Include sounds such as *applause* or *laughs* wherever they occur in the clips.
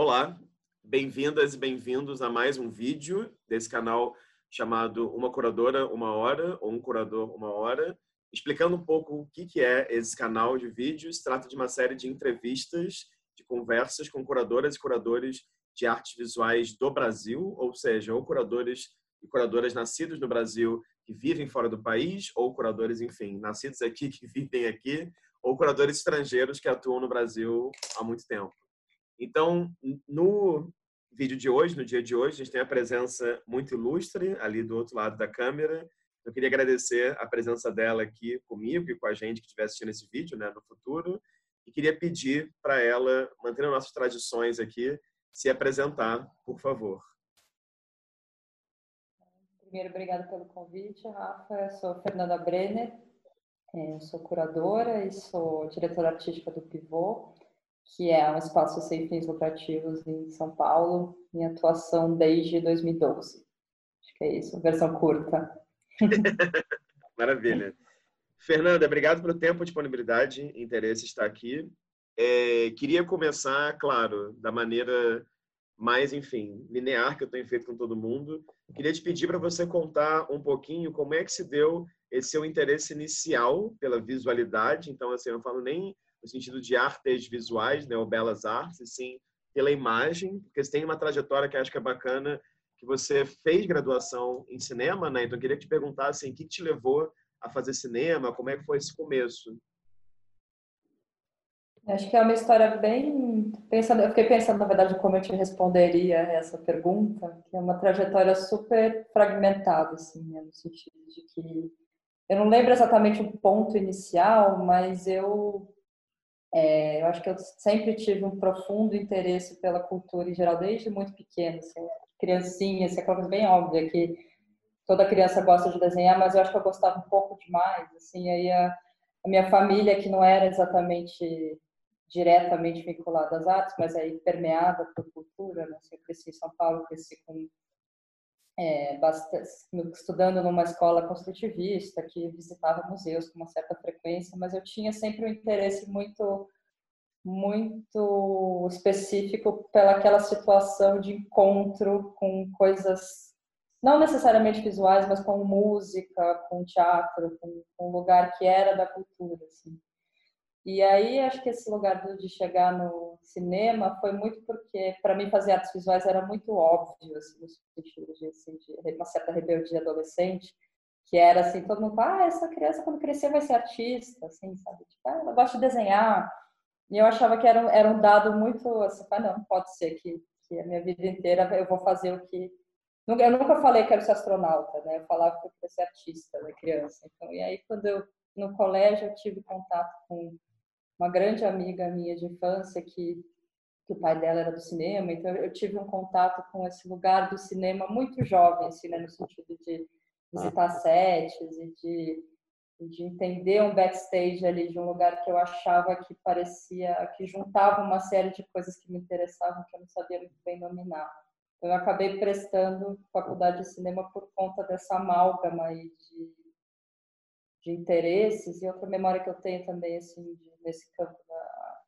Olá, bem-vindas e bem-vindos a mais um vídeo desse canal chamado Uma Curadora Uma Hora ou Um Curador Uma Hora, explicando um pouco o que é esse canal de vídeos. Trata de uma série de entrevistas, de conversas com curadoras e curadores de artes visuais do Brasil, ou seja, ou curadores e curadoras nascidos no Brasil que vivem fora do país, ou curadores, enfim, nascidos aqui que vivem aqui, ou curadores estrangeiros que atuam no Brasil há muito tempo. Então, no vídeo de hoje, no dia de hoje, a gente tem a presença muito ilustre ali do outro lado da câmera. Eu queria agradecer a presença dela aqui comigo e com a gente que estiver assistindo esse vídeo né, no futuro. E queria pedir para ela, mantendo nossas tradições aqui, se apresentar, por favor. Primeiro, obrigada pelo convite, Rafa. Eu sou Fernanda Brenner, é, sou curadora e sou diretora artística do Pivô que é um espaço sem fins lucrativos em São Paulo, em atuação desde 2012. Acho que é isso, versão curta. *laughs* Maravilha. Fernanda, obrigado pelo tempo, disponibilidade e interesse estar aqui. É, queria começar, claro, da maneira mais, enfim, linear que eu tenho feito com todo mundo. Queria te pedir para você contar um pouquinho como é que se deu esse seu interesse inicial pela visualidade. Então, assim, eu não falo nem no sentido de artes visuais, né, ou belas artes, sim pela imagem, porque você tem uma trajetória que acho que é bacana, que você fez graduação em cinema, né? Então eu queria te perguntar assim, o que te levou a fazer cinema? Como é que foi esse começo? Acho que é uma história bem pensando, eu fiquei pensando na verdade como eu te responderia essa pergunta, que é uma trajetória super fragmentada assim, né? no sentido de que eu não lembro exatamente o ponto inicial, mas eu é, eu acho que eu sempre tive um profundo interesse pela cultura em geral, desde muito pequena, assim, criancinha, assim, aquela coisa bem óbvia que toda criança gosta de desenhar, mas eu acho que eu gostava um pouco demais, assim, aí a, a minha família, que não era exatamente diretamente vinculada às artes, mas aí permeada por cultura, né? Assim, eu cresci em São Paulo, cresci com é, bastante, estudando numa escola construtivista que visitava museus com uma certa frequência, mas eu tinha sempre um interesse muito muito específico pela aquela situação de encontro com coisas não necessariamente visuais, mas com música, com teatro, com, com um lugar que era da cultura, assim. E aí acho que esse lugar de chegar no cinema foi muito porque para mim fazer artes visuais era muito óbvio, assim, no sentido de, assim, de uma certa rebeldia adolescente, que era assim, todo mundo ah, essa criança quando crescer vai ser artista, assim, sabe? Tipo, ah, ela gosta de desenhar. E eu achava que era, era um dado muito, assim, ah, não, pode ser que, que a minha vida inteira eu vou fazer o que... Eu nunca falei que quero ser astronauta, né? Eu falava que eu queria ser artista, né, criança. Então, e aí, quando eu, no colégio, eu tive contato com uma grande amiga minha de infância que, que o pai dela era do cinema, então eu tive um contato com esse lugar do cinema muito jovem, assim, né, no sentido de visitar sets e de, de entender um backstage ali de um lugar que eu achava que parecia, que juntava uma série de coisas que me interessavam que eu não sabia muito bem dominar. Então, eu acabei prestando faculdade de cinema por conta dessa amálgama aí de, de interesses e outra memória que eu tenho também assim de nesse campo da,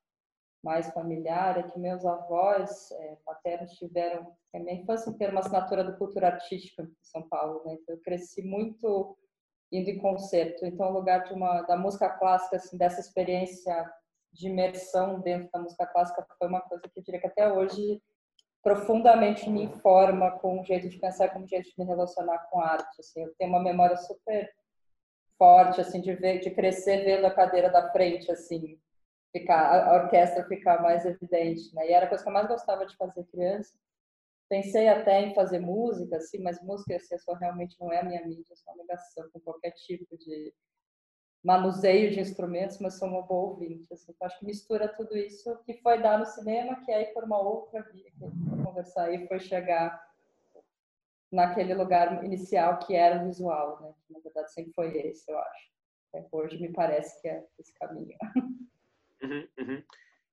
mais familiar é que meus avós é, paternos tiveram, a minha infância inteira, uma assinatura do cultura artística em São Paulo, né? Então eu cresci muito indo em concerto. Então, o lugar de uma da música clássica, assim, dessa experiência de imersão dentro da música clássica foi uma coisa que eu diria que até hoje profundamente me informa com o jeito de pensar, com o jeito de me relacionar com a arte. Assim, eu tenho uma memória super forte, assim, de ver, de crescer vendo a cadeira da frente, assim, ficar, a orquestra ficar mais evidente, né? E era a coisa que eu mais gostava de fazer criança. Pensei até em fazer música, assim, mas música, assim, só realmente não é a minha mídia, sou uma ligação com qualquer tipo de manuseio de instrumentos, mas sou uma boa ouvinte, assim. Então, acho que mistura tudo isso que foi dar no cinema, que aí por uma outra via que a gente conversar aí foi chegar naquele lugar inicial que era o visual, né? Na verdade sempre foi esse, eu acho. É, hoje me parece que é esse caminho. *laughs* Uhum, uhum.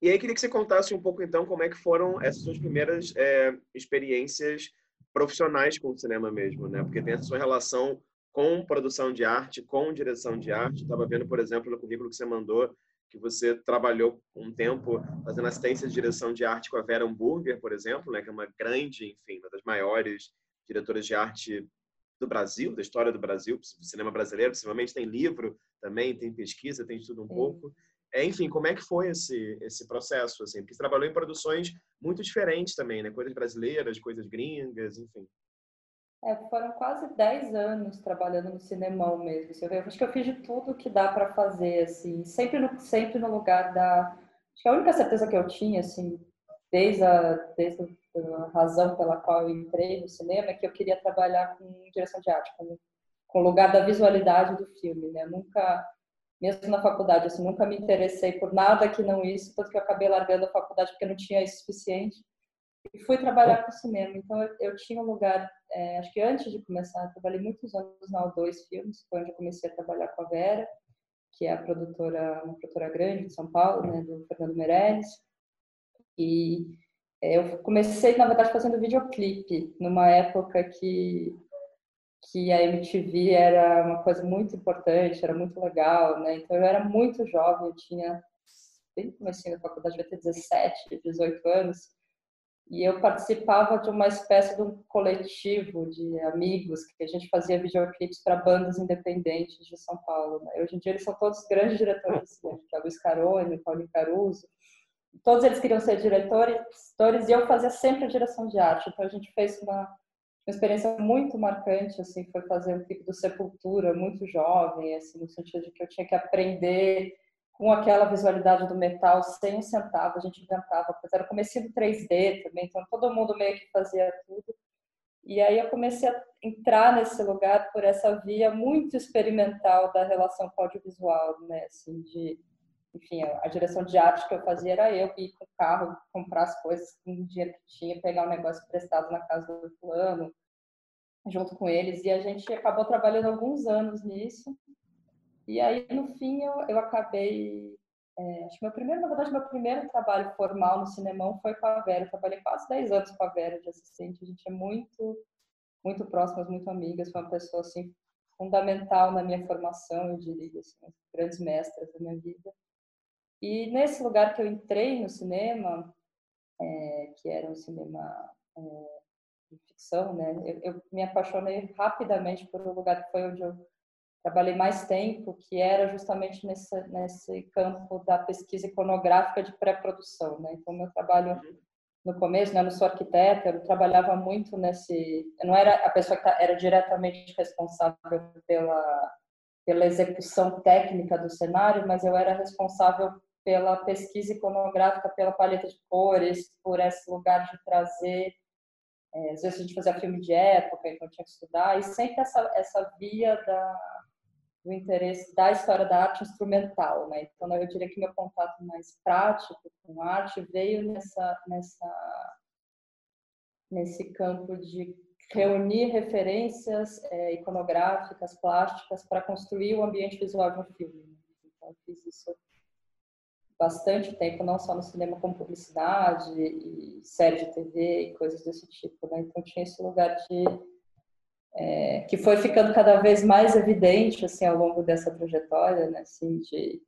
E aí queria que você contasse um pouco então como é que foram essas suas primeiras é, experiências profissionais com o cinema mesmo, né? Porque tem essa sua relação com produção de arte, com direção de arte. Estava vendo, por exemplo, no currículo que você mandou que você trabalhou um tempo fazendo assistência de direção de arte com a Vera Hamburger, por exemplo, né, que é uma grande, enfim, uma das maiores diretoras de arte do Brasil, da história do Brasil, do cinema brasileiro, possivelmente tem livro também, tem pesquisa, tem tudo um pouco. É, enfim, como é que foi esse esse processo assim? Porque você trabalhou em produções muito diferentes também, né? Coisas brasileiras, coisas gringas, enfim. É, foram quase 10 anos trabalhando no cinemão mesmo. Assim, eu acho que eu fiz de tudo que dá para fazer, assim, sempre no, sempre no lugar da. Acho que a única certeza que eu tinha, assim, desde a, desde a razão pela qual eu entrei no cinema, é que eu queria trabalhar com direção de arte, com, com o lugar da visualidade do filme, né? nunca, mesmo na faculdade, assim, nunca me interessei por nada que não isso, tanto que eu acabei largando a faculdade porque não tinha isso suficiente e fui trabalhar com cinema. Então eu, eu tinha um lugar, é, acho que antes de começar, eu trabalhei muitos anos na O2 Filmes, foi onde eu comecei a trabalhar com a Vera, que é a produtora, uma produtora grande de São Paulo, né, do Fernando Meirelles. E eu comecei, na verdade, fazendo videoclipe, numa época que que a MTV era uma coisa muito importante, era muito legal, né? Então eu era muito jovem, eu tinha bem comecei na faculdade, devia ter 17, 18 anos. E eu participava de uma espécie de um coletivo de amigos que a gente fazia videoclipes para bandas independentes de São Paulo. Né? Hoje em dia eles são todos grandes diretores cinema, que é o Luiz Carone, o Paulinho Caruso. Todos eles queriam ser diretores, e eu fazia sempre a direção de arte. Então a gente fez uma, uma experiência muito marcante, assim, foi fazer um clipe do Sepultura, muito jovem, assim, no sentido de que eu tinha que aprender com aquela visualidade do metal, sem um centavo, a gente inventava, era do 3D também, então todo mundo meio que fazia tudo. E aí eu comecei a entrar nesse lugar por essa via muito experimental da relação com o audiovisual, né, assim, de enfim, a direção de arte que eu fazia era eu ir com o carro, comprar as coisas com o dinheiro que tinha, pegar um negócio prestado na casa do fulano, junto com eles, e a gente acabou trabalhando alguns anos nisso, e aí, no fim, eu, eu acabei. É, acho que meu primeiro, na verdade, meu primeiro trabalho formal no cinemão foi com a Vera. Eu trabalhei quase 10 anos com a Vera de assistente. A gente é muito, muito próximas, muito amigas. Foi uma pessoa, assim, fundamental na minha formação, eu diria, assim, grandes mestras da minha vida. E nesse lugar que eu entrei no cinema, é, que era um cinema é, de ficção, né? Eu, eu, me apaixonei rapidamente por um lugar que foi onde eu trabalhei mais tempo, que era justamente nesse, nesse campo da pesquisa iconográfica de pré-produção. Né? Então, meu trabalho uhum. no começo, né, eu não sou arquiteta, eu trabalhava muito nesse... Eu não era a pessoa que tá, era diretamente responsável pela, pela execução técnica do cenário, mas eu era responsável pela pesquisa iconográfica, pela paleta de cores, por esse lugar de trazer é, às vezes a gente fazia filme de época, então tinha que estudar, e sempre essa, essa via da, do interesse da história da arte instrumental, né? Então eu diria que meu contato mais prático com arte veio nessa nessa nesse campo de reunir referências é, iconográficas, plásticas para construir o ambiente visual de um filme. Então eu fiz isso bastante tempo, não só no cinema, como publicidade e série de TV e coisas desse tipo, né? Então tinha esse lugar de é, que foi ficando cada vez mais evidente assim ao longo dessa trajetória, né? Assim, de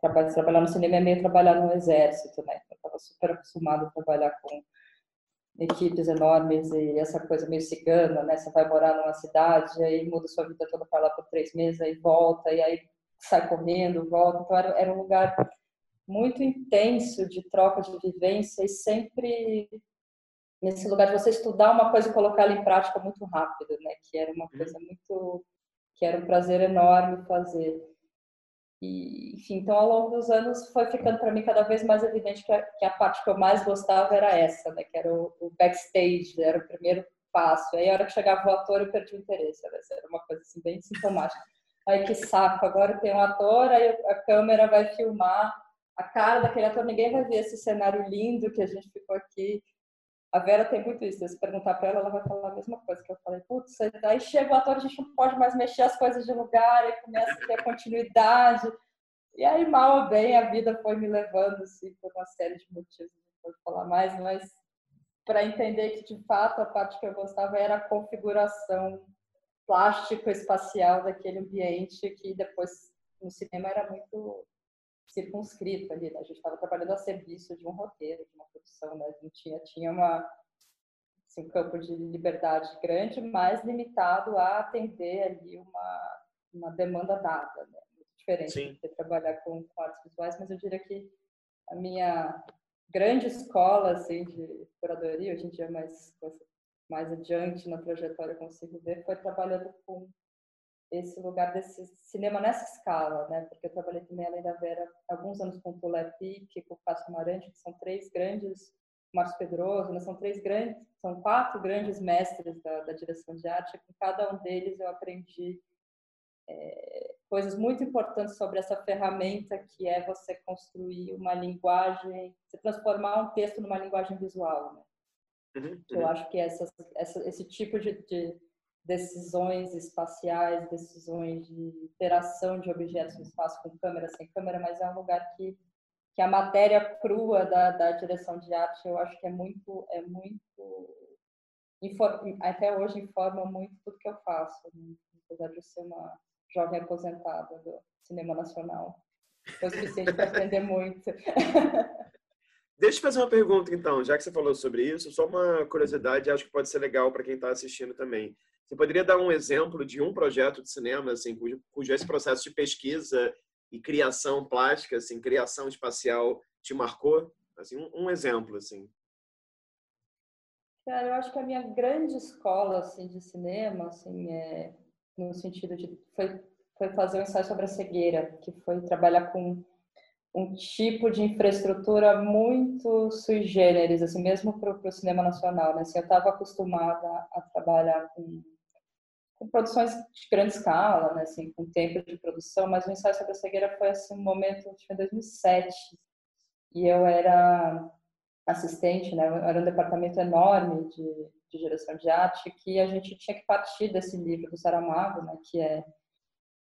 trabalhar, trabalhar no cinema é meio trabalhar no exército, né? Eu estava super acostumado a trabalhar com equipes enormes e essa coisa meio cigana, né? Você vai morar numa cidade, aí muda sua vida toda para lá por três meses, aí volta, e aí sai correndo, volta. Então era, era um lugar muito intenso de troca de vivência e sempre nesse lugar de você estudar uma coisa e colocar ela em prática muito rápido, né? Que era uma coisa uhum. muito que era um prazer enorme fazer. E, enfim, então ao longo dos anos foi ficando para mim cada vez mais evidente que a, que a, parte que eu mais gostava era essa, né? Que era o, o backstage, era o primeiro passo. Aí a hora que chegava o ator eu perdi o interesse, era uma coisa assim bem sintomática. Aí que saco, agora tem um ator, aí a câmera vai filmar a cara daquele ator, ninguém vai ver esse cenário lindo que a gente ficou aqui a Vera tem muito isso. Se perguntar para ela, ela vai falar a mesma coisa que eu falei. Putz, aí chega o ator, a gente não pode mais mexer as coisas de lugar, e começa a ter continuidade. E aí, mal ou bem, a vida foi me levando assim, por uma série de motivos, não pode falar mais, mas para entender que, de fato, a parte que eu gostava era a configuração plástico-espacial daquele ambiente, que depois no cinema era muito circunscrito ali, né? a gente estava trabalhando a serviço de um roteiro, de uma produção, né? não tinha, tinha uma, assim, um campo de liberdade grande, mas limitado a atender ali uma, uma demanda dada, né? muito diferente Sim. de trabalhar com, com artes visuais, mas eu diria que a minha grande escola assim, de curadoria, hoje em dia mais, mais adiante na trajetória consigo ver, foi trabalhando com esse lugar desse cinema nessa escala, né? Porque eu trabalhei também além da Vera alguns anos com o Tulé Pique, com o Cássio Amarante, que são três grandes, Márcio Pedroso, né? são três grandes, são quatro grandes mestres da, da direção de arte. Com cada um deles eu aprendi é, coisas muito importantes sobre essa ferramenta que é você construir uma linguagem, você transformar um texto numa linguagem visual. Né? Uhum, uhum. Eu acho que essa, essa, esse tipo de, de decisões espaciais, decisões de interação de objetos no espaço com câmera, sem câmera, mas é um lugar que, que a matéria crua da, da direção de arte, eu acho que é muito, é muito, até hoje informa muito tudo que eu faço, né? apesar de eu ser uma jovem aposentada do cinema nacional. Foi o suficiente para aprender muito. *laughs* Deixa eu fazer uma pergunta, então, já que você falou sobre isso, só uma curiosidade, acho que pode ser legal para quem está assistindo também. Você poderia dar um exemplo de um projeto de cinema, assim, cujo, cujo esse processo de pesquisa e criação plástica, assim, criação espacial, te marcou? Assim, um, um exemplo, assim. Cara, eu acho que a minha grande escola, assim, de cinema, assim, é no sentido de foi, foi fazer um ensaio sobre a cegueira, que foi trabalhar com um tipo de infraestrutura muito sui generis, assim, mesmo para o cinema nacional, né? Assim, eu estava acostumada a trabalhar com com produções de grande escala, né, assim, com tempo de produção, mas o ensaio sobre a cegueira foi assim, um momento, acho que em 2007, e eu era assistente, né, era um departamento enorme de, de direção de arte, que a gente tinha que partir desse livro do Saramago, né, que é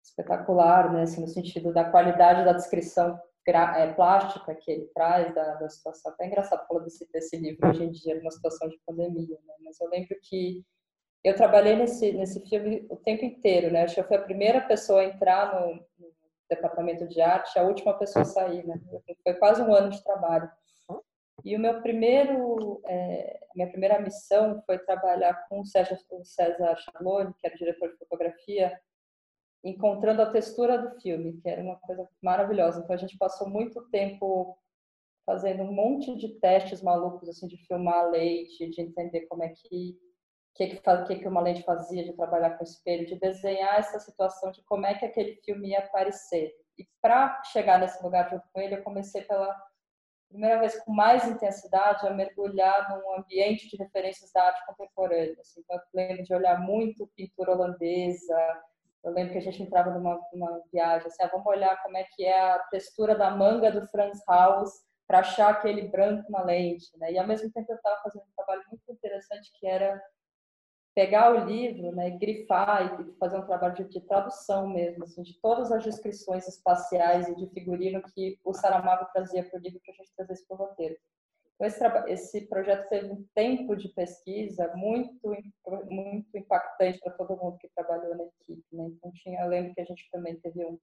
espetacular, né, assim, no sentido da qualidade da descrição é, plástica que ele traz da, da situação. Até é engraçado falar desse, desse livro hoje em dia, numa situação de pandemia, né, mas eu lembro que eu trabalhei nesse, nesse filme o tempo inteiro, né? Acho que eu fui a primeira pessoa a entrar no, no departamento de arte, a última pessoa a sair, né? Foi quase um ano de trabalho. E o meu primeiro, é, minha primeira missão foi trabalhar com o César, o César Chalone, que era o diretor de fotografia, encontrando a textura do filme, que era uma coisa maravilhosa. Então a gente passou muito tempo fazendo um monte de testes malucos, assim, de filmar leite, de entender como é que que, que, que uma lente fazia de trabalhar com espelho, de desenhar essa situação de como é que aquele filme ia aparecer. E para chegar nesse lugar junto com ele, eu comecei pela primeira vez com mais intensidade a mergulhar num ambiente de referências da arte contemporânea. Assim, então, eu lembro de olhar muito pintura holandesa. Eu lembro que a gente entrava numa, numa viagem, assim, ah, vamos olhar como é que é a textura da manga do Franz Haus para achar aquele branco na lente. Né? E, ao mesmo tempo, eu estava fazendo um trabalho muito interessante que era pegar o livro, né, grifar e fazer um trabalho de, de, tradução mesmo, assim, de todas as descrições espaciais e de figurino que o Saramago trazia para o livro para a gente trazer isso para o roteiro. Então, esse, esse, projeto teve um tempo de pesquisa muito, muito impactante para todo mundo que trabalhou na equipe. Né? Então, tinha, eu lembro que a gente também teve um,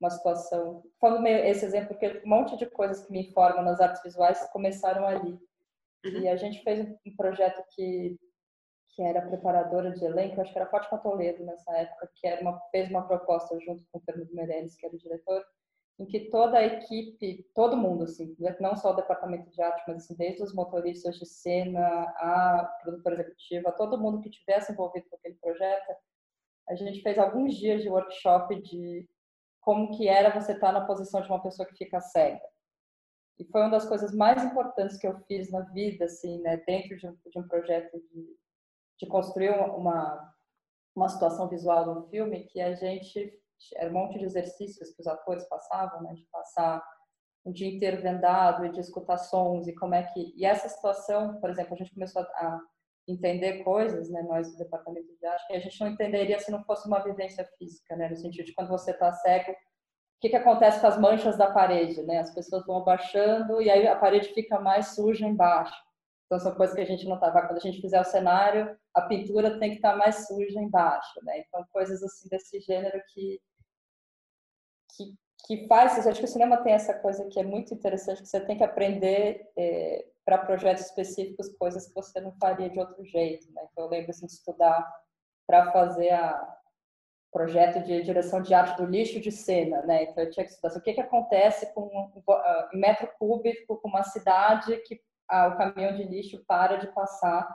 uma situação. Falando meio esse exemplo, porque um monte de coisas que me informam nas artes visuais começaram ali. Uhum. E a gente fez um projeto que que era preparadora de elenco, acho que era Fátima Toledo nessa época, que era uma, fez uma proposta junto com o Fernando Meirelles, que era o diretor, em que toda a equipe, todo mundo, assim, não só o departamento de arte, mas assim, desde os motoristas de cena, a produtora executiva, todo mundo que tivesse envolvido com aquele projeto, a gente fez alguns dias de workshop de como que era você estar na posição de uma pessoa que fica cega. E foi uma das coisas mais importantes que eu fiz na vida, assim, né, dentro de um, de um projeto de, de construir uma, uma situação visual no filme que a gente era um monte de exercícios que os atores passavam, né, de passar um dia inteiro vendado e de escutar sons e como é que e essa situação, por exemplo, a gente começou a entender coisas, né, nós do departamento de arte, que a gente não entenderia se não fosse uma vivência física, né, no sentido de quando você está cego, o que, que acontece com as manchas da parede, né? As pessoas vão abaixando e aí a parede fica mais suja embaixo. Então, são coisas que a gente não estava. Quando a gente fizer o cenário, a pintura tem que estar tá mais suja embaixo, né? Então, coisas assim desse gênero que, que, que faz. Acho que o cinema tem essa coisa que é muito interessante, que você tem que aprender é, para projetos específicos coisas que você não faria de outro jeito. Né? Então, eu lembro assim, de estudar para fazer a projeto de direção de arte do lixo de cena, né? Então eu tinha que estudar assim, o que que acontece com em metro cúbico com uma cidade que ah, o caminhão de lixo para de passar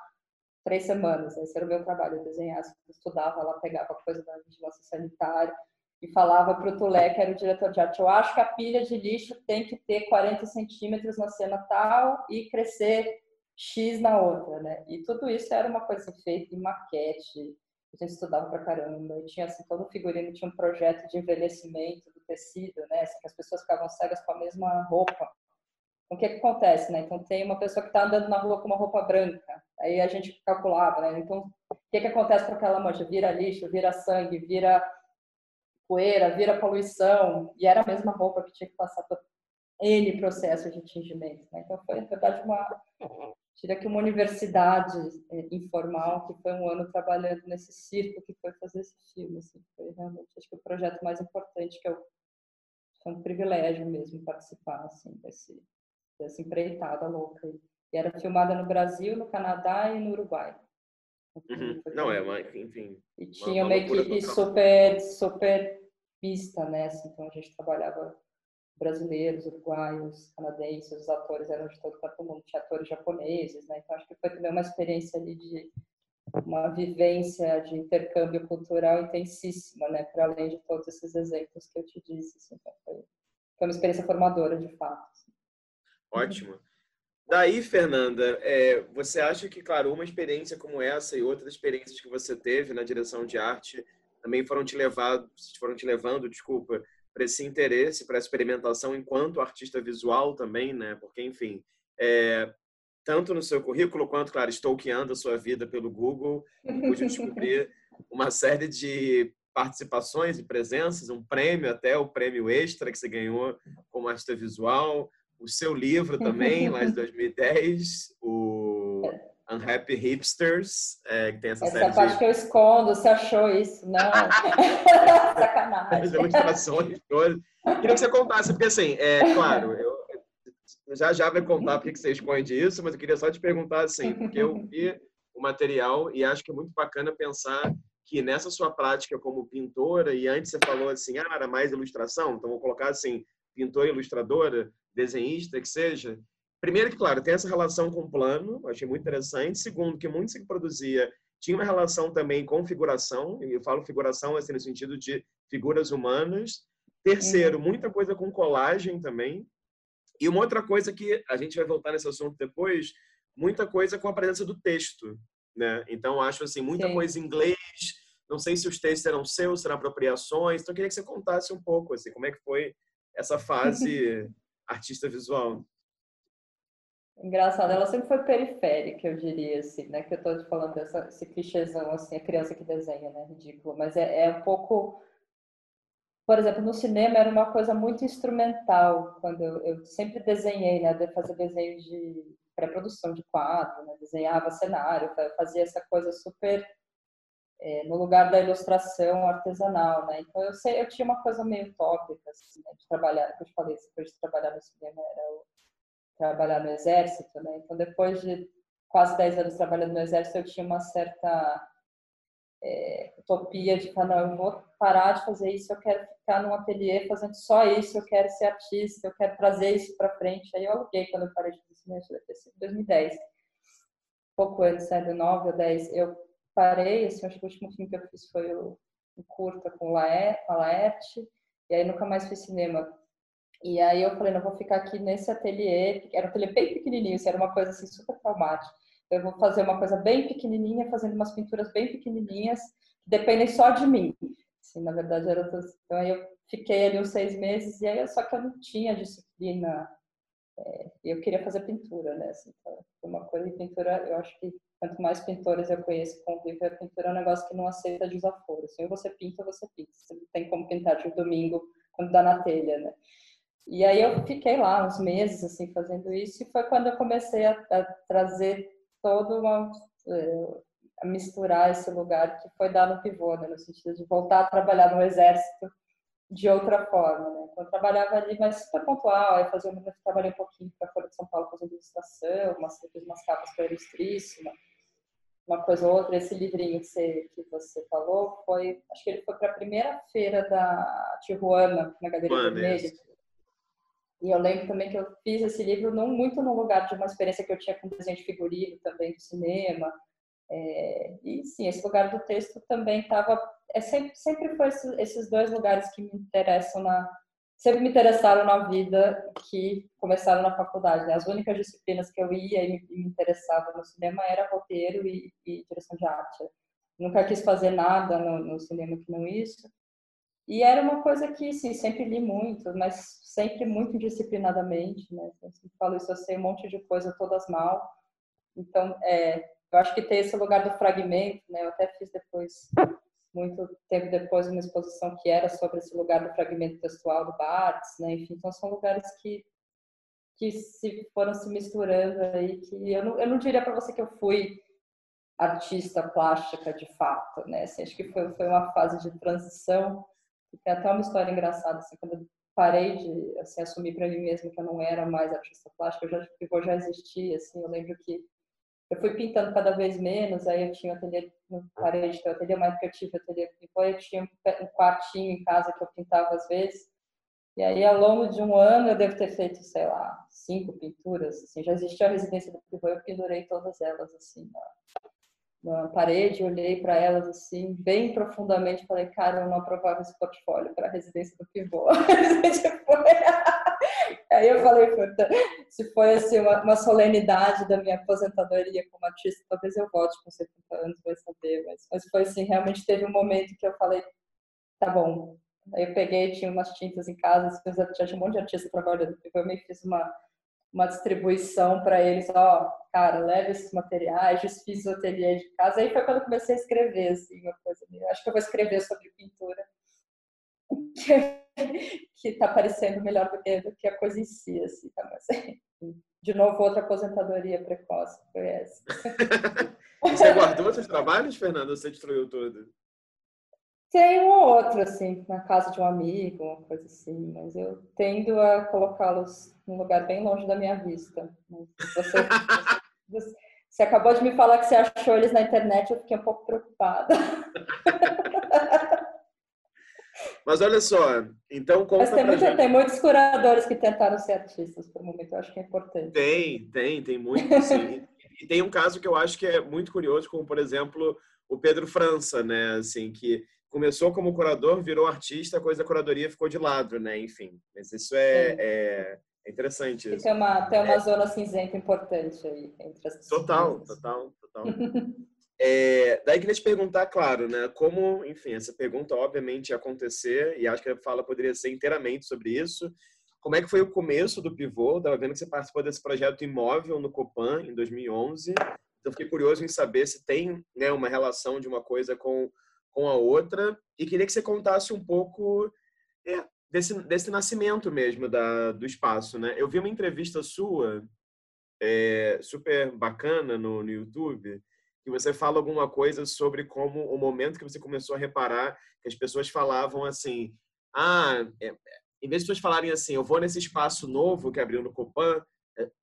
três semanas. Esse era o meu trabalho, eu desenhava, estudava lá, pegava coisa da vigilância sanitária e falava para o Tulé, que era o diretor de arte, eu acho que a pilha de lixo tem que ter 40 centímetros na cena tal e crescer X na outra, né? E tudo isso era uma coisa feita em maquete, a gente estudava pra caramba, e tinha assim, todo figurino tinha um projeto de envelhecimento do tecido, né? Assim, que as pessoas ficavam cegas com a mesma roupa. O que, que acontece, né? Então, tem uma pessoa que está andando na rua com uma roupa branca, aí a gente calculava, né? Então, o que, que acontece com aquela mancha? Vira lixo, vira sangue, vira poeira, vira poluição, e era a mesma roupa que tinha que passar por N processos de tingimento. Né? Então, foi, na verdade, uma, diria que uma universidade é, informal, que foi um ano trabalhando nesse circo que foi fazer esse filme. Assim, foi realmente, acho que o projeto mais importante que eu foi um privilégio mesmo participar assim desse dessa empreitada louca. E era filmada no Brasil, no Canadá e no Uruguai. Uhum. Não é, mas enfim. E tinha uma, uma equipe super super pista, né? Assim, então a gente trabalhava brasileiros, uruguaios, canadenses, os atores eram de todo o mundo, tinha atores japoneses, né? Então acho que foi também uma experiência ali de uma vivência de intercâmbio cultural intensíssima, né? Para além de todos esses exemplos que eu te disse, assim, então foi, foi uma experiência formadora de fato. Assim. Ótimo. Daí, Fernanda, é, você acha que, claro, uma experiência como essa e outras experiências que você teve na direção de arte também foram te levado, foram te levando, desculpa, para esse interesse, para essa experimentação enquanto artista visual também, né? Porque, enfim, é, tanto no seu currículo quanto, claro, stalkeando a sua vida pelo Google, pude descobrir uma série de participações e presenças, um prêmio até, o prêmio extra que você ganhou como artista visual, o seu livro também, lá de 2010, o Unhappy Hipsters, é, que tem essa, essa série parte de... que eu escondo, você achou isso? Não, *laughs* sacanagem. As ilustrações todas. Queria que você contasse, porque assim, é claro, eu já já vai contar porque que você esconde isso, mas eu queria só te perguntar assim, porque eu vi o material e acho que é muito bacana pensar que nessa sua prática como pintora, e antes você falou assim, ah, era mais ilustração, então vou colocar assim, pintora, ilustradora, desenhista, que seja, Primeiro que, claro, tem essa relação com o plano, achei muito interessante. Segundo, que muito se produzia tinha uma relação também com figuração, e eu falo figuração assim, no sentido de figuras humanas. Terceiro, uhum. muita coisa com colagem também. E uma outra coisa que a gente vai voltar nesse assunto depois, muita coisa com a presença do texto, né? Então acho assim muita Sim. coisa em inglês. Não sei se os textos eram seus, serão apropriações. Então eu queria que você contasse um pouco assim como é que foi essa fase artista visual. Engraçado, ela sempre foi periférica, eu diria, assim, né? Que eu tô te falando dessa, esse clichêzão, assim, a criança que desenha, né? Ridículo. Mas é, é um pouco... Por exemplo, no cinema era uma coisa muito instrumental, quando eu, eu sempre desenhei, né? De fazer desenho de pré-produção de quadro, né? Desenhava cenário, fazia essa coisa super... É, no lugar da ilustração artesanal, né? Então eu sei, eu tinha uma coisa meio utópica, assim, né? de trabalhar, que eu te falei, depois de trabalhar no cinema era o trabalhar no exército, né? Então, depois de quase 10 anos trabalhando no exército, eu tinha uma certa é, utopia de falar, não, eu vou parar de fazer isso, eu quero ficar num ateliê fazendo só isso, eu quero ser artista, eu quero trazer isso para frente. Aí eu aluguei quando eu parei de fazer cinema, sido 2010. Pouco antes, né, de 9 ou 10, eu parei, assim, acho que o último filme que eu fiz foi o, o curta com, a Laerte, e aí nunca mais fiz cinema. E aí eu falei, não vou ficar aqui nesse ateliê, era um ateliê bem pequenininho, isso era uma coisa assim super traumática. Eu vou fazer uma coisa bem pequenininha, fazendo umas pinturas bem pequenininhas, que dependem só de mim. Assim, na verdade, era então aí eu fiquei ali uns seis meses e aí só que eu não tinha disciplina. É, eu queria fazer pintura, né? Assim, então, uma coisa de pintura, eu acho que quanto mais pintores eu conheço convivo, a pintura é um negócio que não aceita desaforo. Assim, ou você pinta ou você pinta. Você não tem como pintar de domingo quando dá na telha, né? E aí eu fiquei lá uns meses assim fazendo isso e foi quando eu comecei a, a trazer todo uma eh, a misturar esse lugar que foi dar no pivô, né? no sentido de voltar a trabalhar no exército de outra forma, né? Então, eu trabalhava ali, mas super pontual, aí fazia, eu trabalhei um pouquinho para a Folha de São Paulo fazendo ilustração, umas, fiz umas capas para Ilustríssima, uma coisa ou outra. Esse livrinho que você, que você falou foi, acho que ele foi para a primeira feira da Tijuana, na Galeria Mano, Vermelha. E eu lembro também que eu fiz esse livro não muito no lugar de uma experiência que eu tinha com desenho de figurino também do cinema. É, e sim, esse lugar do texto também estava. É, sempre, sempre foi esses dois lugares que me interessam na. Sempre me interessaram na vida que começaram na faculdade. Né? As únicas disciplinas que eu ia e me, interessava no cinema era roteiro e, e direção de arte. Nunca quis fazer nada no, no cinema que não isso. E era uma coisa que, sim, sempre li muito, mas sempre muito disciplinadamente, né? Eu sempre falo isso, eu sei um monte de coisa todas mal. Então, é, eu acho que ter esse lugar do fragmento, né? Eu até fiz depois, *laughs* muito tempo depois, uma exposição que era sobre esse lugar do fragmento textual do Barthes, né? Enfim, então são lugares que que se foram se misturando aí, que eu não, eu não diria para você que eu fui artista plástica de fato, né? Assim, acho que foi, foi uma fase de transição tem até uma história engraçada, assim, quando eu parei de assim, assumir para mim mesma que eu não era mais artista plástica, eu já, eu já existia, assim, eu lembro que eu fui pintando cada vez menos, aí eu tinha ateliê, não parei de ter ateliê, mas que eu tive ateliê depois eu tinha um quartinho em casa que eu pintava às vezes, e aí ao longo de um ano eu devo ter feito, sei lá, cinco pinturas, assim, já existia a residência do Pivô, eu pendurei todas elas, assim, na, parede, olhei para elas assim, bem profundamente, falei, cara, eu não aprovava esse portfólio para a residência do pivô. *laughs* Aí eu falei, puta, se foi assim, uma, uma, solenidade da minha aposentadoria como artista, talvez eu volte com 70 anos, vai saber, mas, mas foi assim, realmente teve um momento que eu falei, tá bom. Aí eu peguei, tinha umas tintas em casa, assim, tinha um monte de artista trabalhando, eu meio fiz uma uma distribuição para eles, ó, cara, leve esses materiais, desfiz o ateliê de casa. Aí foi quando eu comecei a escrever, assim, uma coisa. Eu acho que eu vou escrever sobre pintura, *laughs* que está parecendo melhor do que, do que a coisa em si, assim, tá? Mas, de novo, outra aposentadoria precoce foi essa. *laughs* Você guardou seus trabalhos, Fernanda? Você destruiu tudo? Tem um ou outro, assim, na casa de um amigo, uma coisa assim, mas eu tendo a colocá-los num lugar bem longe da minha vista. Você, você, você, acabou de me falar que você achou eles na internet, eu fiquei um pouco preocupada. *laughs* Mas olha só, então conta Mas tem, tem muitos curadores que tentaram ser artistas por um momento, eu acho que é importante. Tem, tem, tem muito, sim. *laughs* e tem um caso que eu acho que é muito curioso, como por exemplo o Pedro França, né, assim, que começou como curador, virou artista, a coisa da curadoria ficou de lado, né? Enfim, mas isso é, é, é interessante. Isso. Tem uma, tem uma é. zona cinzenta importante aí entre as Total, total, total. *laughs* é, daí queria te perguntar, claro, né? Como, enfim, essa pergunta obviamente ia acontecer e acho que a fala poderia ser inteiramente sobre isso. Como é que foi o começo do Pivô? Estava vendo que você participou desse projeto imóvel no Copan em 2011. Então fiquei curioso em saber se tem né, uma relação de uma coisa com com a outra e queria que você contasse um pouco é, desse, desse nascimento mesmo da, do espaço, né? Eu vi uma entrevista sua é, super bacana no, no YouTube que você fala alguma coisa sobre como o momento que você começou a reparar que as pessoas falavam assim, ah, é, em vez de pessoas falarem assim, eu vou nesse espaço novo que abriu no Copan, é,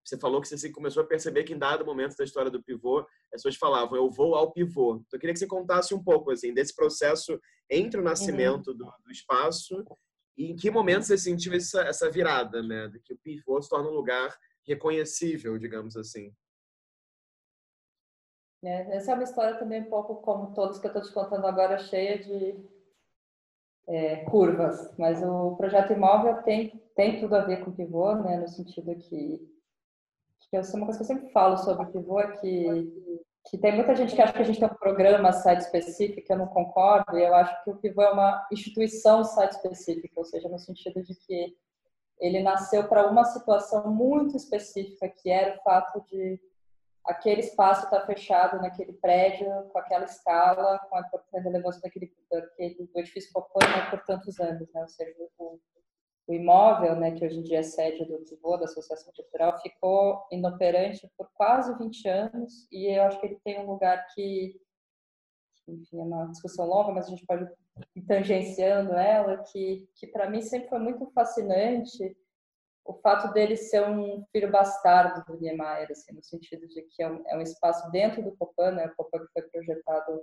você falou que você começou a perceber que em dado momento da história do pivô, as pessoas falavam, eu vou ao pivô. Então, eu queria que você contasse um pouco assim desse processo entre o nascimento uhum. do, do, espaço e em que momento você sentiu essa, essa virada, né? De que o pivô se torna um lugar reconhecível, digamos assim. É, essa é uma história também um pouco como todos que eu estou te contando agora, cheia de é, curvas. Mas o projeto imóvel tem, tem tudo a ver com pivô, né? No sentido que que eu, uma coisa que eu sempre falo sobre pivô é que, que tem muita gente que acha que a gente tem um programa site específico, eu não concordo, e eu acho que o pivô é uma instituição site específica, ou seja, no sentido de que ele nasceu para uma situação muito específica, que era o fato de aquele espaço estar fechado naquele prédio, com aquela escala, com a relevância daquele, do edifício Copano por tantos anos, né? Ou seja, o, o imóvel, né, que hoje em dia é sede do pivô da Associação Cultural, ficou inoperante por quase 20 anos e eu acho que ele tem um lugar que enfim, é uma discussão longa, mas a gente pode ir tangenciando ela, que, que para mim sempre foi muito fascinante o fato dele ser um filho bastardo do Niemeyer, assim, no sentido de que é um, é um espaço dentro do Copan, né? o Copan que foi projetado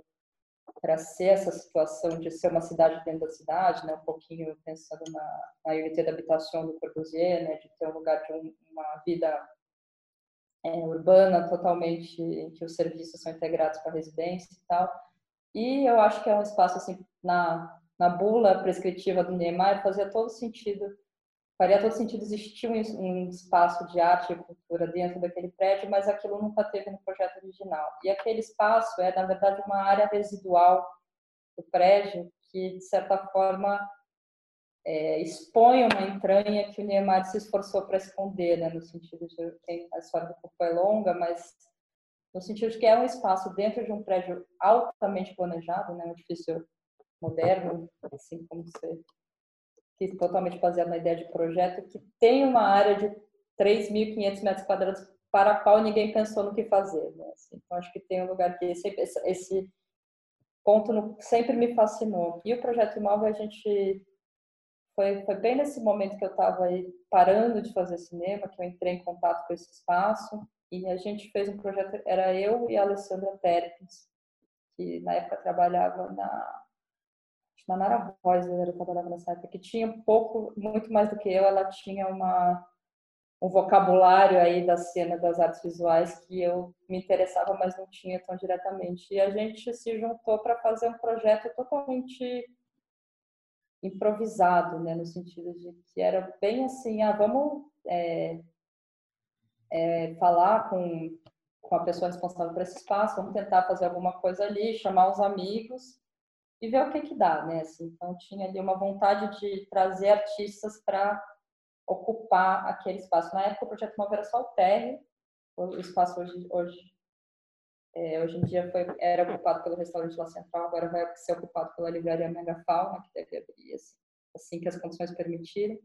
para ser essa situação de ser uma cidade dentro da cidade, né? um pouquinho pensando na, na unité d'habitation do Corbusier, né? de ter um lugar de um, uma vida é, urbana totalmente, em que os serviços são integrados com a residência e tal. E eu acho que é um espaço, assim, na, na bula prescritiva do Niemeyer, fazia todo sentido, faria todo sentido existir um, espaço de arte e cultura dentro daquele prédio, mas aquilo nunca teve no projeto original. E aquele espaço é, na verdade, uma área residual do prédio que, de certa forma, é, expõe uma entranha que o Niemeyer se esforçou para esconder, né, no sentido de tem, a história do corpo é longa, mas no sentido de que é um espaço dentro de um prédio altamente planejado, né, um edifício moderno, assim como você que totalmente baseado na ideia de projeto, que tem uma área de 3.500 metros quadrados para a qual ninguém pensou no que fazer. Né? Assim, então, acho que tem um lugar que esse, esse ponto no, sempre me fascinou. E o projeto imóvel, a gente foi, foi bem nesse momento que eu estava aí parando de fazer cinema, que eu entrei em contato com esse espaço e a gente fez um projeto, era eu e a Alessandra Terpes, que na época trabalhava na na Nara Rosa, ela trabalhava nessa época, que tinha um pouco, muito mais do que eu, ela tinha uma um vocabulário aí da cena das artes visuais que eu me interessava, mas não tinha tão diretamente. E a gente se juntou para fazer um projeto totalmente improvisado, né, no sentido de que era bem assim, ah, vamos é, é, falar com, com a pessoa responsável por esse espaço, vamos tentar fazer alguma coisa ali, chamar os amigos e ver o que que dá, né? Assim, então tinha ali uma vontade de trazer artistas para ocupar aquele espaço. Na época o projeto Móvel era só o térreo, o espaço hoje, hoje é, hoje em dia foi, era ocupado pelo restaurante La Central, agora vai ser ocupado pela livraria Megafauna, que deve abrir assim, assim que as condições permitirem.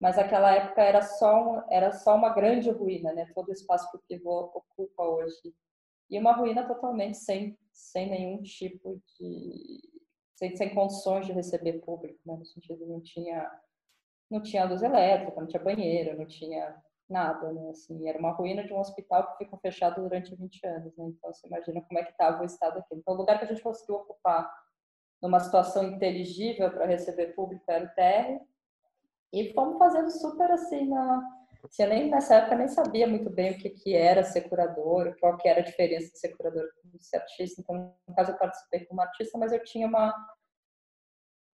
Mas aquela época era só, era só uma grande ruína, né? todo o espaço que o pivô ocupa hoje. E uma ruína totalmente sem, sem nenhum tipo de. Sem, sem condições de receber público, né? no sentido não tinha não tinha luz elétrica, não tinha banheiro, não tinha nada, né? Assim, era uma ruína de um hospital que ficou fechado durante 20 anos, né? Então, você imagina como é que estava o estado aqui. Então, o lugar que a gente conseguiu ocupar numa situação inteligível para receber público era o térreo. E fomos fazendo super assim na... Assim, eu nem nessa época nem sabia muito bem o que, que era ser curador, qual que era a diferença de ser curador e ser artista. Então, no caso, eu participei como artista, mas eu tinha uma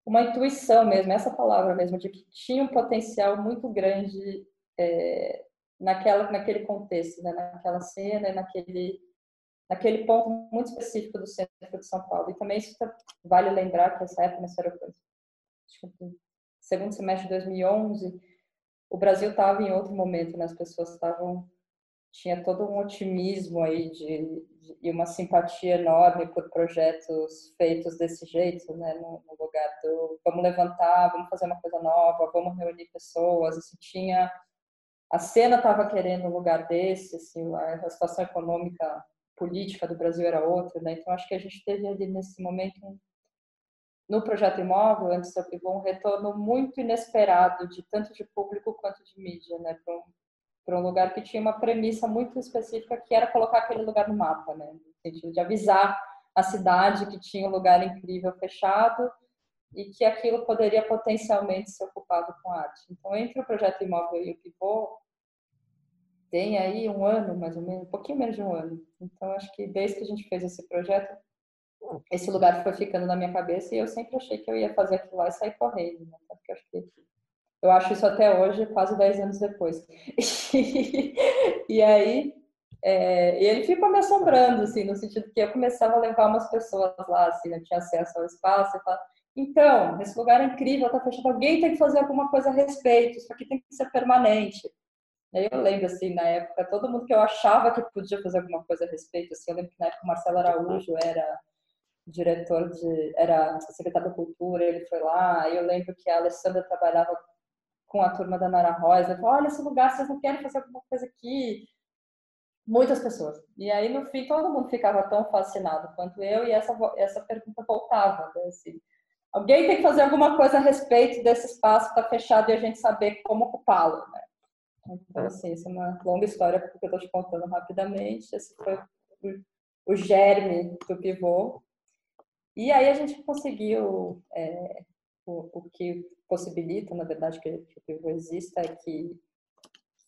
uma intuição mesmo, essa palavra mesmo, de que tinha um potencial muito grande é, naquela, naquele contexto, né? naquela cena, naquele, naquele ponto muito específico do centro de São Paulo. E também isso tá, vale lembrar que essa época, nessa era, segundo semestre de 2011, o Brasil estava em outro momento, né? as pessoas estavam tinha todo um otimismo aí de, de, e uma simpatia enorme por projetos feitos desse jeito, né, no, no, lugar do vamos levantar, vamos fazer uma coisa nova, vamos reunir pessoas, assim, tinha a cena estava querendo um lugar desse, assim, a, situação econômica, política do Brasil era outra, né? Então acho que a gente teve ali nesse momento no projeto imóvel, antes da Pivô, um retorno muito inesperado de tanto de público quanto de mídia, né? Para um, um lugar que tinha uma premissa muito específica que era colocar aquele lugar no mapa, né? No sentido de avisar a cidade que tinha um lugar incrível fechado e que aquilo poderia potencialmente ser ocupado com arte. Então, entre o projeto imóvel e o pivô, tem aí um ano, mais ou menos, um pouquinho menos de um ano. Então, acho que desde que a gente fez esse projeto, esse lugar foi ficando na minha cabeça e eu sempre achei que eu ia fazer aquilo lá e sair correndo, né? Porque acho que eu acho isso até hoje, quase 10 anos depois. *laughs* e aí, é, e ele ficou me assombrando, assim, no sentido que eu começava a levar umas pessoas lá, assim, eu tinha acesso ao espaço, e falava, então, esse lugar é incrível, tá fechado, alguém tem que fazer alguma coisa a respeito, isso aqui tem que ser permanente. Aí eu lembro, assim, na época, todo mundo que eu achava que podia fazer alguma coisa a respeito, assim, eu lembro que na época o Marcelo Araújo era diretor de, era secretário da cultura, ele foi lá, eu lembro que a Alessandra trabalhava com a turma da Nara Rosa, falou, olha esse lugar, vocês não querem fazer alguma coisa aqui? Muitas pessoas. E aí, no fim, todo mundo ficava tão fascinado quanto eu, e essa, essa pergunta voltava. Né? Assim, alguém tem que fazer alguma coisa a respeito desse espaço que está fechado e a gente saber como ocupá-lo. Né? Então, assim, isso é uma longa história que eu estou te contando rapidamente. Esse foi o germe do pivô. E aí a gente conseguiu, é, o, o que possibilita, na verdade, que, que o pivô exista é que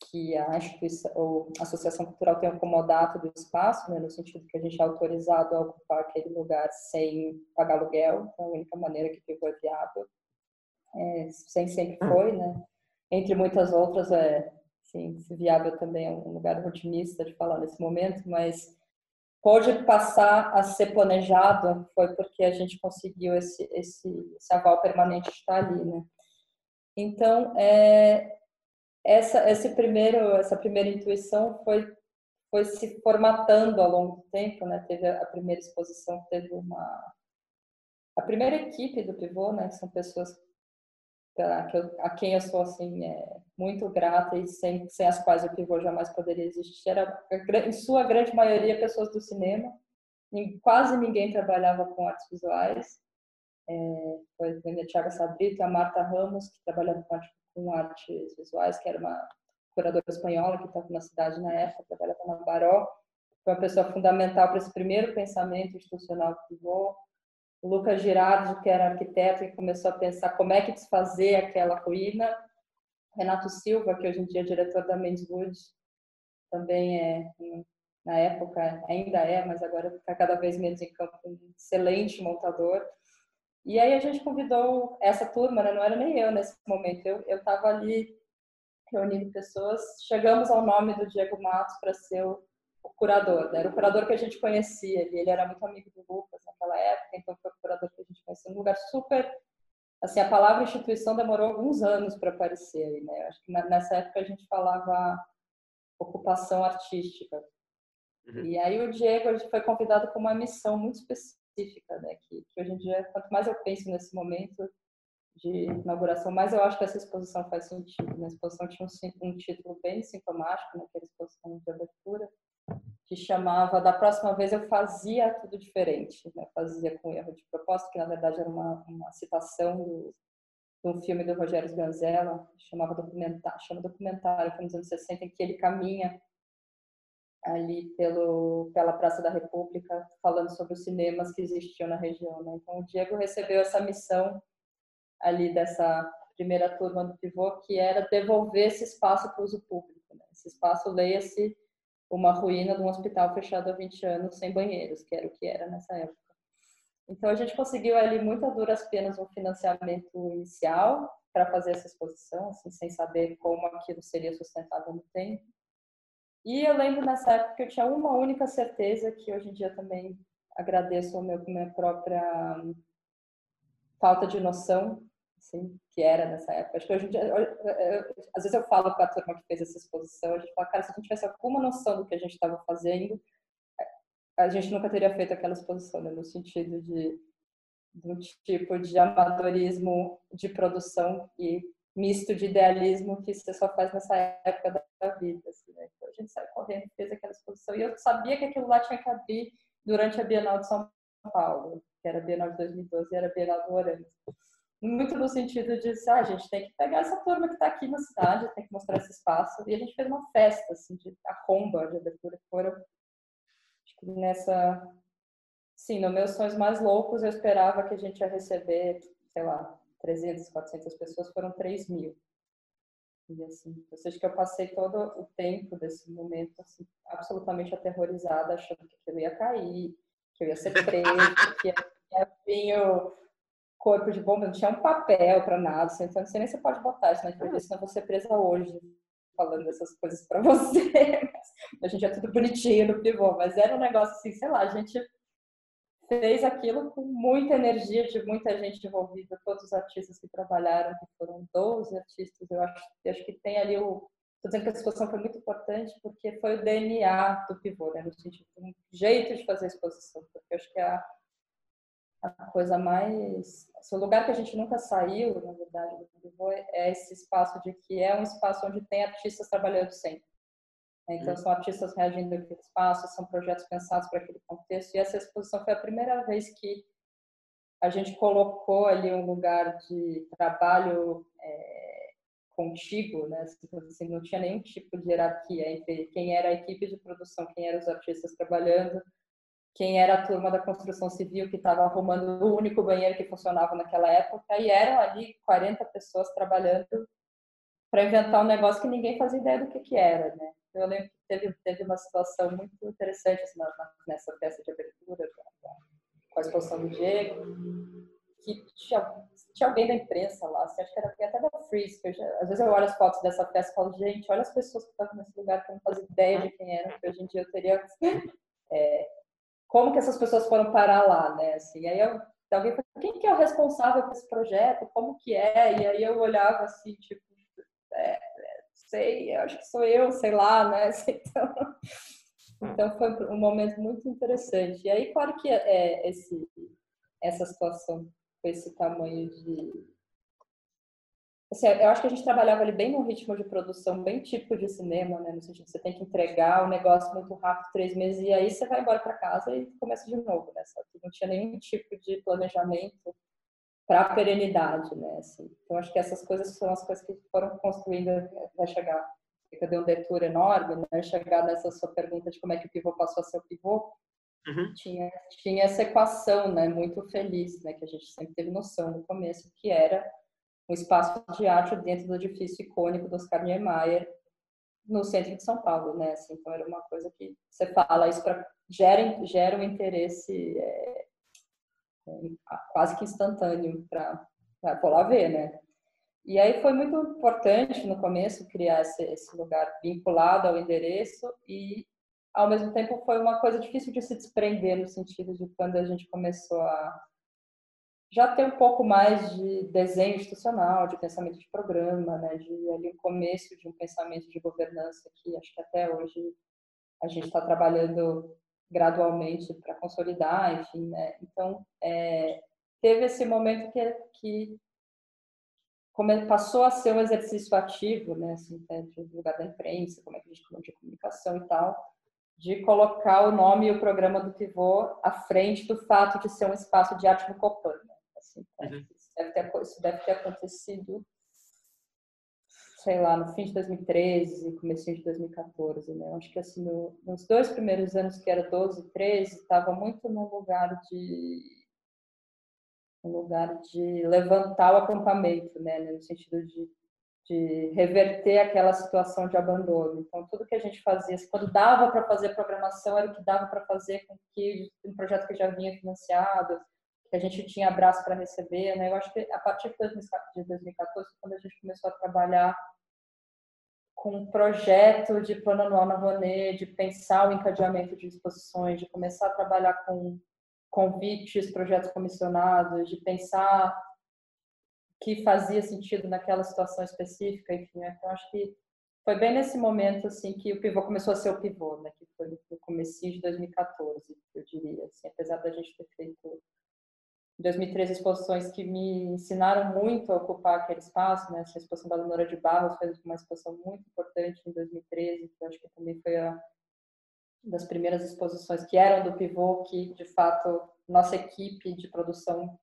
que a instituição, ou a associação cultural tem um comodato do espaço, né, no sentido que a gente é autorizado a ocupar aquele lugar sem pagar aluguel, então a única maneira que pivô é viável, é, sem sempre hum. foi, né? Entre muitas outras, é, sim, viável também é um lugar otimista de falar nesse momento, mas pode passar a ser planejado foi porque a gente conseguiu esse, esse, esse aval permanente de estar ali, né? Então, é, essa esse primeiro essa primeira intuição foi foi se formatando ao longo do tempo, né? Teve a primeira exposição, teve uma a primeira equipe do pivô, né? São pessoas a quem eu sou assim é, muito grata e sem, sem as quais o pivô jamais poderia existir. Era em sua grande maioria pessoas do cinema. Quase ninguém trabalhava com artes visuais. É, foi a Tiago Sabrito e a Marta Ramos que trabalhava com com artes visuais, que era uma curadora espanhola que estava na cidade na época, trabalhava na Baró. Foi uma pessoa fundamental para esse primeiro pensamento institucional pivô. O Lucas Girardi, que era arquiteto, e começou a pensar como é que desfazer aquela ruína. Renato Silva, que hoje em dia é diretor da Men's Wood, também é, na época, ainda é, mas agora está cada vez menos em campo, um excelente montador. E aí a gente convidou essa turma, né? não era nem eu nesse momento, eu estava ali reunindo pessoas. Chegamos ao nome do Diego Matos para ser o, o curador. Né? Era o curador que a gente conhecia, ele, ele era muito amigo do Lucas naquela época, então foi o curador que a gente conhecia. Um lugar super. Assim, a palavra instituição demorou alguns anos para aparecer aí, né? Acho que nessa época a gente falava ocupação artística. Uhum. E aí o Diego foi convidado com uma missão muito específica específica, né? Que, que, hoje em dia, quanto mais eu penso nesse momento de inauguração, mais eu acho que essa exposição faz sentido. Né? A exposição tinha um, um título bem sintomático, naquela exposição de abertura, que chamava Da próxima vez eu fazia tudo diferente. Né? Fazia com erro de propósito, que na verdade era uma, uma citação do, de um filme do Rogério Sganzella, chamava documentário, chama documentário, foi nos anos 60, em que ele caminha ali pelo, pela Praça da República, falando sobre os cinemas que existiam na região. Né? Então, o Diego recebeu essa missão ali dessa primeira turma do Pivô, que era devolver esse espaço para o uso público. Né? Esse espaço, leia-se, uma ruína de um hospital fechado há 20 anos, sem banheiros, que era o que era nessa época. Então, a gente conseguiu ali, muito a duras penas, um financiamento inicial para fazer essa exposição, assim, sem saber como aquilo seria sustentável no tempo. E eu lembro nessa época que eu tinha uma única certeza, que hoje em dia também agradeço meu, minha própria falta de noção, assim, que era nessa época. Acho que eu, eu, às vezes eu falo com a turma que fez essa exposição, a gente fala, cara, se a gente tivesse alguma noção do que a gente estava fazendo, a gente nunca teria feito aquela exposição, né? no sentido de, de um tipo de amadorismo de produção e misto de idealismo que você só faz nessa época da vida. Assim, né? Então a gente sai correndo, fez aquela exposição. E eu sabia que aquilo lá tinha que abrir durante a Bienal de São Paulo, que era a Bienal de 2012 e era a Bienal do Orange. Muito no sentido de, ah, a gente tem que pegar essa turma que está aqui na cidade, tem que mostrar esse espaço. E a gente fez uma festa, assim, de a comba de abertura, que foram, acho que nessa... Sim, nos meus sonhos mais loucos, eu esperava que a gente ia receber, sei lá, 300, 400 pessoas, foram 3 mil. E assim, ou seja, que eu passei todo o tempo desse momento assim, absolutamente aterrorizada, achando que aquilo ia cair, que eu ia ser presa, que ia vir o corpo de bomba, não tinha um papel para nada, assim, então não sei nem se você pode botar isso na entrevista, senão eu vou ser presa hoje falando essas coisas para *laughs* você. a gente é tudo bonitinho no pivô, mas era um negócio assim, sei lá, a gente fez aquilo com muita energia de muita gente envolvida, todos os artistas que trabalharam, que foram 12 artistas, eu acho, eu acho que tem ali o. Estou dizendo que a exposição foi muito importante porque foi o DNA do pivô, né? no sentido um jeito de fazer a exposição, porque eu acho que a, a coisa mais. O lugar que a gente nunca saiu, na verdade, do pivô é esse espaço de que é um espaço onde tem artistas trabalhando sempre. Né? Então, são artistas reagindo àquele espaço, são projetos pensados para aquele contexto. E essa exposição foi a primeira vez que a gente colocou ali um lugar de trabalho é, contigo, né? Assim, assim, não tinha nenhum tipo de hierarquia entre quem era a equipe de produção, quem eram os artistas trabalhando, quem era a turma da construção civil que estava arrumando o único banheiro que funcionava naquela época, e eram ali 40 pessoas trabalhando para inventar um negócio que ninguém fazia ideia do que, que era, né? Eu lembro que teve, teve uma situação muito interessante assim, nessa festa de abertura com a exposição do Diego, que tinha, tinha alguém da imprensa lá, assim, acho que era até da Freeze, já, às vezes eu olho as fotos dessa festa e falo, gente, olha as pessoas que estavam nesse lugar que eu não fazia ideia de quem eram, que hoje em dia eu teria... *laughs* É, como que essas pessoas foram parar lá, né? Assim, aí eu, alguém falou, quem que é o responsável por esse projeto? Como que é? E aí eu olhava assim, tipo, é, sei, eu acho que sou eu, sei lá, né? *laughs* Então, então foi um momento muito interessante. E aí, claro que é, esse, essa situação com esse tamanho de. Assim, eu acho que a gente trabalhava ali bem num ritmo de produção bem típico de cinema, né? No sentido que você tem que entregar o negócio muito rápido, três meses, e aí você vai embora para casa e começa de novo, né? Só que não tinha nenhum tipo de planejamento para a perenidade, né? Assim, então acho que essas coisas são as coisas que foram construindo, vai chegar, eu dei um detour enorme, né? Chegar nessa sua pergunta de como é que o pivô passou a ser o pivô, uhum. tinha tinha essa equação, né? Muito feliz, né? Que a gente sempre teve noção no começo que era um espaço de arte dentro do edifício icônico do Oscar Niemeyer no centro de São Paulo, né? Assim, então era uma coisa que você fala isso para gera gera um interesse é, quase que instantâneo para vou lá ver, né? E aí foi muito importante no começo criar esse, esse lugar vinculado ao endereço e ao mesmo tempo foi uma coisa difícil de se desprender no sentido de quando a gente começou a já ter um pouco mais de desenho institucional, de pensamento de programa, né, de ali o começo de um pensamento de governança que acho que até hoje a gente está trabalhando gradualmente para consolidar, enfim, né? Então, é, teve esse momento que, que passou a ser um exercício ativo, né, assim, né, de lugar da imprensa, como é que a gente de comunicação e tal, de colocar o nome e o programa do Pivô à frente do fato de ser um espaço de arte no Copan. Assim, então, uhum. isso, deve ter, isso deve ter acontecido sei lá, no fim de 2013, começo de 2014, né? Eu acho que assim, no, nos dois primeiros anos, que era 12 e 13, estava muito no lugar de um lugar de levantar o acampamento, né, no sentido de, de reverter aquela situação de abandono. Então, tudo que a gente fazia, quando dava para fazer programação, era o que dava para fazer com que um projeto que já vinha financiado, que a gente tinha abraço para receber, né? Eu acho que a partir de 2014, quando a gente começou a trabalhar com um projeto de plano anual na Rouanet, de pensar o encadeamento de exposições, de começar a trabalhar com convites, projetos comissionados, de pensar que fazia sentido naquela situação específica, enfim, né? então acho que foi bem nesse momento assim que o pivô começou a ser o pivô, né? Que foi no começo de 2014, eu diria, assim, apesar da gente ter feito 2013 exposições que me ensinaram muito a ocupar aquele espaço, né? Essa exposição da Leonora de Barros foi uma exposição muito importante em 2013, que eu acho que também foi a das primeiras exposições que eram do pivô, que de fato nossa equipe de produção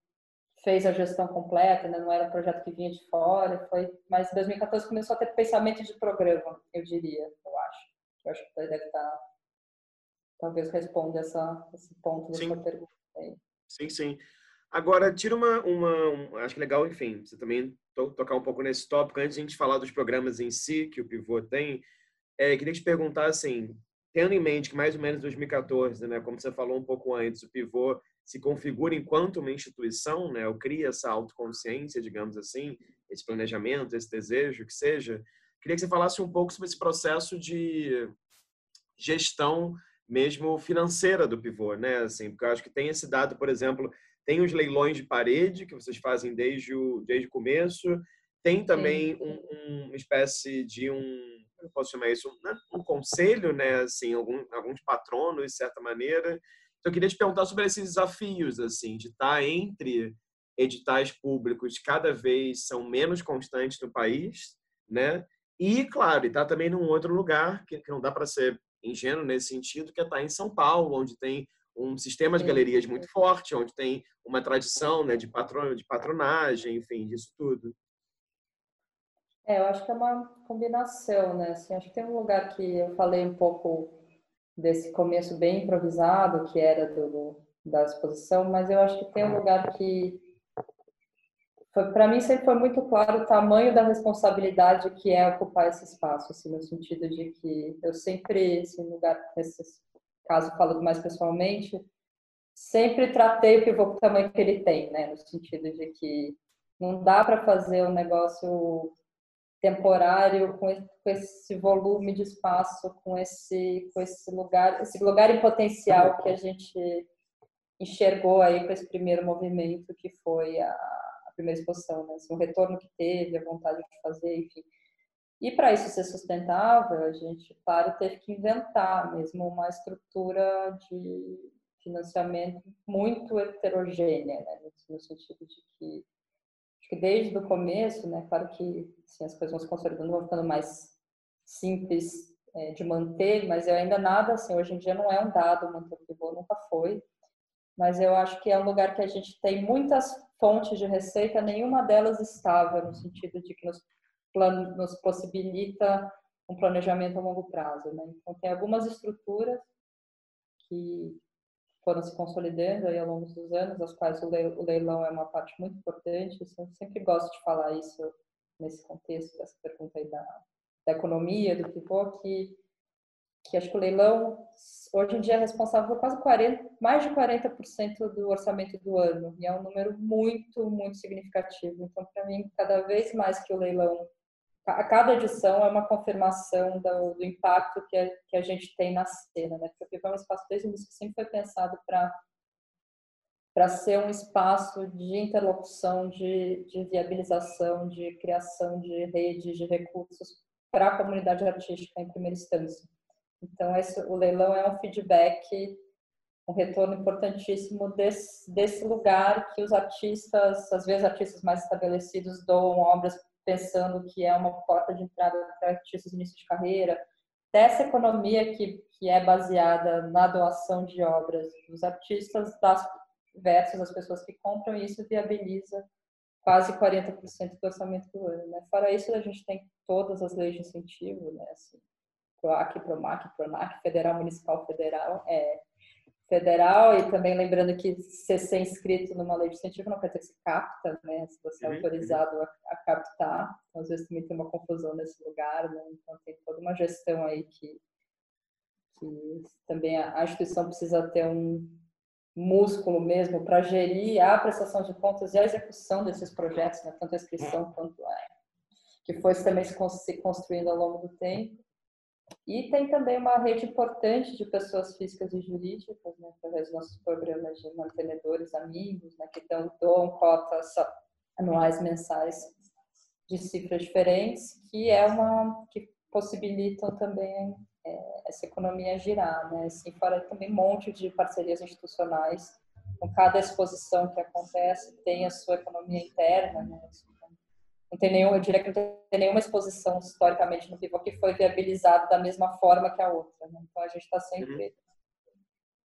fez a gestão completa, né? não era um projeto que vinha de fora, foi, mas em 2014 começou a ter pensamento de programa, eu diria, eu acho. Eu acho que deve estar, talvez responda essa, esse ponto da sua pergunta. Aí. Sim, sim. Agora, tira uma, uma um, acho que legal, enfim, você também to, tocar um pouco nesse tópico, antes de a gente falar dos programas em si que o Pivô tem, é, queria te perguntar, assim, tendo em mente que mais ou menos 2014, né, como você falou um pouco antes, o Pivô se configura enquanto uma instituição, né, ou cria essa autoconsciência, digamos assim, esse planejamento, esse desejo, que seja, queria que você falasse um pouco sobre esse processo de gestão mesmo financeira do Pivô, né, assim, porque eu acho que tem esse dado, por exemplo, tem os leilões de parede, que vocês fazem desde o, desde o começo. Tem também um, um, uma espécie de um, eu posso chamar isso, um, né, um conselho, né? Assim, algum, alguns patronos, de certa maneira. Então, eu queria te perguntar sobre esses desafios, assim, de estar entre editais públicos cada vez são menos constantes no país, né? E, claro, está também num outro lugar, que, que não dá para ser ingênuo nesse sentido, que é estar tá em São Paulo, onde tem um sistema de galerias muito forte, onde tem uma tradição né, de, patron, de patronagem, enfim, disso tudo. É, eu acho que é uma combinação, né? Assim, acho que tem um lugar que eu falei um pouco desse começo bem improvisado, que era do, da exposição, mas eu acho que tem um lugar que para mim sempre foi muito claro o tamanho da responsabilidade que é ocupar esse espaço, assim, no sentido de que eu sempre, esse lugar, caso falando mais pessoalmente, sempre tratei o pivô com o tamanho que ele tem, né, no sentido de que não dá para fazer um negócio temporário com esse volume de espaço, com esse com esse lugar, esse lugar em potencial que a gente enxergou aí com esse primeiro movimento que foi a primeira exposição, né? Assim, o retorno que teve, a vontade de fazer, enfim. E para isso ser sustentável, a gente, claro, teve que inventar mesmo uma estrutura de financiamento muito heterogênea, né? no sentido de que, que desde o começo, né, claro que assim, as coisas vão se consolidando, vão ficando mais simples é, de manter, mas eu ainda nada assim, hoje em dia não é um dado manter o pivô, nunca foi, mas eu acho que é um lugar que a gente tem muitas fontes de receita, nenhuma delas estável, no sentido de que nos, nos possibilita um planejamento a longo prazo. Né? Então, tem algumas estruturas que foram se consolidando aí ao longo dos anos, das quais o leilão é uma parte muito importante. Eu sempre gosto de falar isso nesse contexto, dessa pergunta aí da, da economia, do pivô, que que acho que o leilão hoje em dia é responsável por quase 40, mais de 40% do orçamento do ano, e é um número muito, muito significativo. Então, para mim, cada vez mais que o leilão, a cada edição é uma confirmação do, do impacto que a, que a gente tem na cena, né? Porque o um espaço desde o que sempre foi pensado para para ser um espaço de interlocução, de, de viabilização, de criação de redes, de recursos para a comunidade artística em primeira instância. Então, esse, o leilão é um feedback, um retorno importantíssimo desse, desse lugar que os artistas, às vezes artistas mais estabelecidos, doam obras pensando que é uma porta de entrada para artistas de início de carreira, dessa economia que, que é baseada na doação de obras dos artistas das, versus as pessoas que compram, e isso viabiliza quase 40% do orçamento do ano. Né? Fora isso, a gente tem todas as leis de incentivo, né? Assim, PROAC, PROMAC, PRONAC, Federal, Municipal, Federal, é, federal, e também lembrando que se ser inscrito numa lei de incentivo não quer dizer que se capta, né? Se você é autorizado a, a, captar, então, às vezes também tem uma confusão nesse lugar, né? Então tem toda uma gestão aí que, que também a, a instituição precisa ter um músculo mesmo para gerir a prestação de contas e a execução desses projetos, né? tanto a inscrição quanto a que foi também se construindo ao longo do tempo. E tem também uma rede importante de pessoas físicas e jurídicas, né, através dos nossos programas de mantenedores amigos, né, que dão, doam cotas anuais, mensais de cifras diferentes, que é uma que possibilitam também é, essa economia girar, né? Assim, fora também um monte de parcerias institucionais. Com cada exposição que acontece tem a sua economia interna, né? Não tem nenhum, eu diria que não tem nenhuma exposição historicamente no Pivot que foi viabilizada da mesma forma que a outra. Né? Então a gente está sempre uhum.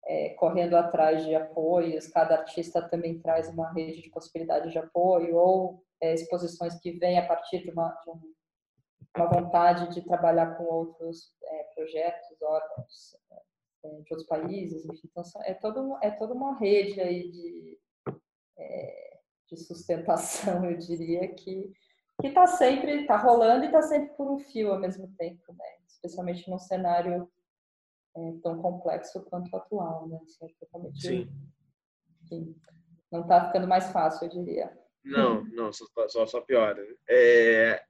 é, correndo atrás de apoios, cada artista também traz uma rede de possibilidades de apoio ou é, exposições que vêm a partir de uma, de uma vontade de trabalhar com outros é, projetos, órgãos é, de outros países, enfim. Então é, todo, é toda uma rede aí de, é, de sustentação, *laughs* eu diria, que que está sempre, está rolando e está sempre por um fio ao mesmo tempo, né? Especialmente num cenário é, tão complexo quanto o atual, né? Assim, é totalmente, Sim. Não está ficando mais fácil, eu diria. Não, não, só, só, só piora. É...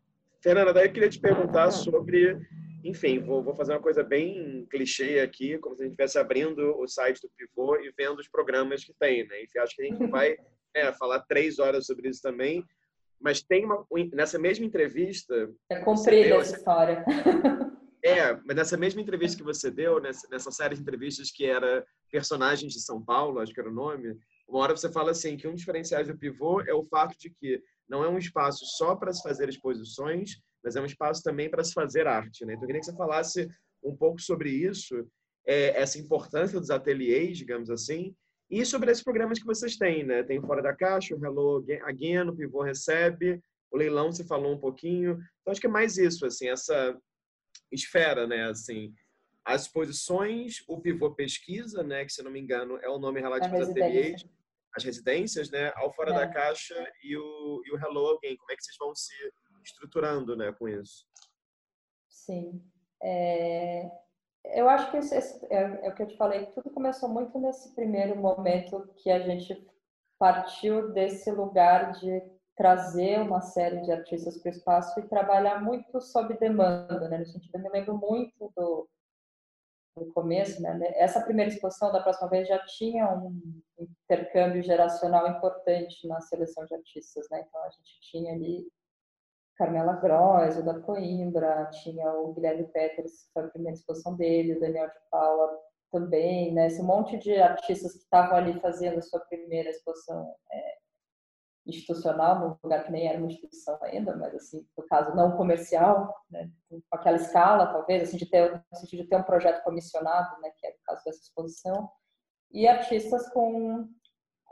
Fernanda, daí eu queria te perguntar sobre, enfim, vou, vou fazer uma coisa bem clichê aqui, como se a gente estivesse abrindo o site do Pivô e vendo os programas que tem, né? Enfim, acho que a gente vai *laughs* é, falar três horas sobre isso também, mas tem uma nessa mesma entrevista. É comprida essa história. É, mas nessa mesma entrevista que você deu, nessa, nessa série de entrevistas que era Personagens de São Paulo, acho que era o nome, uma hora você fala assim que um diferencial do pivô é o fato de que não é um espaço só para se fazer exposições, mas é um espaço também para se fazer arte. Né? Então, eu queria que você falasse um pouco sobre isso, é, essa importância dos ateliês, digamos assim, e sobre esses programas que vocês têm. Né? Tem Fora da Caixa, o Hello Again, o Pivô Recebe, o Leilão você falou um pouquinho. Então, acho que é mais isso, assim, essa esfera, né? Assim, as exposições, o Pivô Pesquisa, né? Que, se não me engano, é o nome relativo aos ateliês as residências, né, ao fora é. da caixa e o, e o Hello Again. Como é que vocês vão se estruturando, né, com isso? Sim. É, eu acho que é, é, o que eu te falei, tudo começou muito nesse primeiro momento que a gente partiu desse lugar de trazer uma série de artistas para o espaço e trabalhar muito sob demanda, né? No sentido, eu me lembro muito do, no começo, né? Essa primeira exposição da próxima vez já tinha um intercâmbio geracional importante na seleção de artistas, né? Então a gente tinha ali Carmela Gross, o da Coimbra, tinha o Guilherme Peters, que foi a primeira exposição dele, o Daniel de Paula também, né? Esse monte de artistas que estavam ali fazendo a sua primeira exposição é, institucional, num lugar que nem era uma instituição ainda, mas assim, no caso não comercial, né, com aquela escala, talvez, assim, de ter, no sentido de ter um projeto comissionado, né, que é o caso dessa exposição, e artistas com,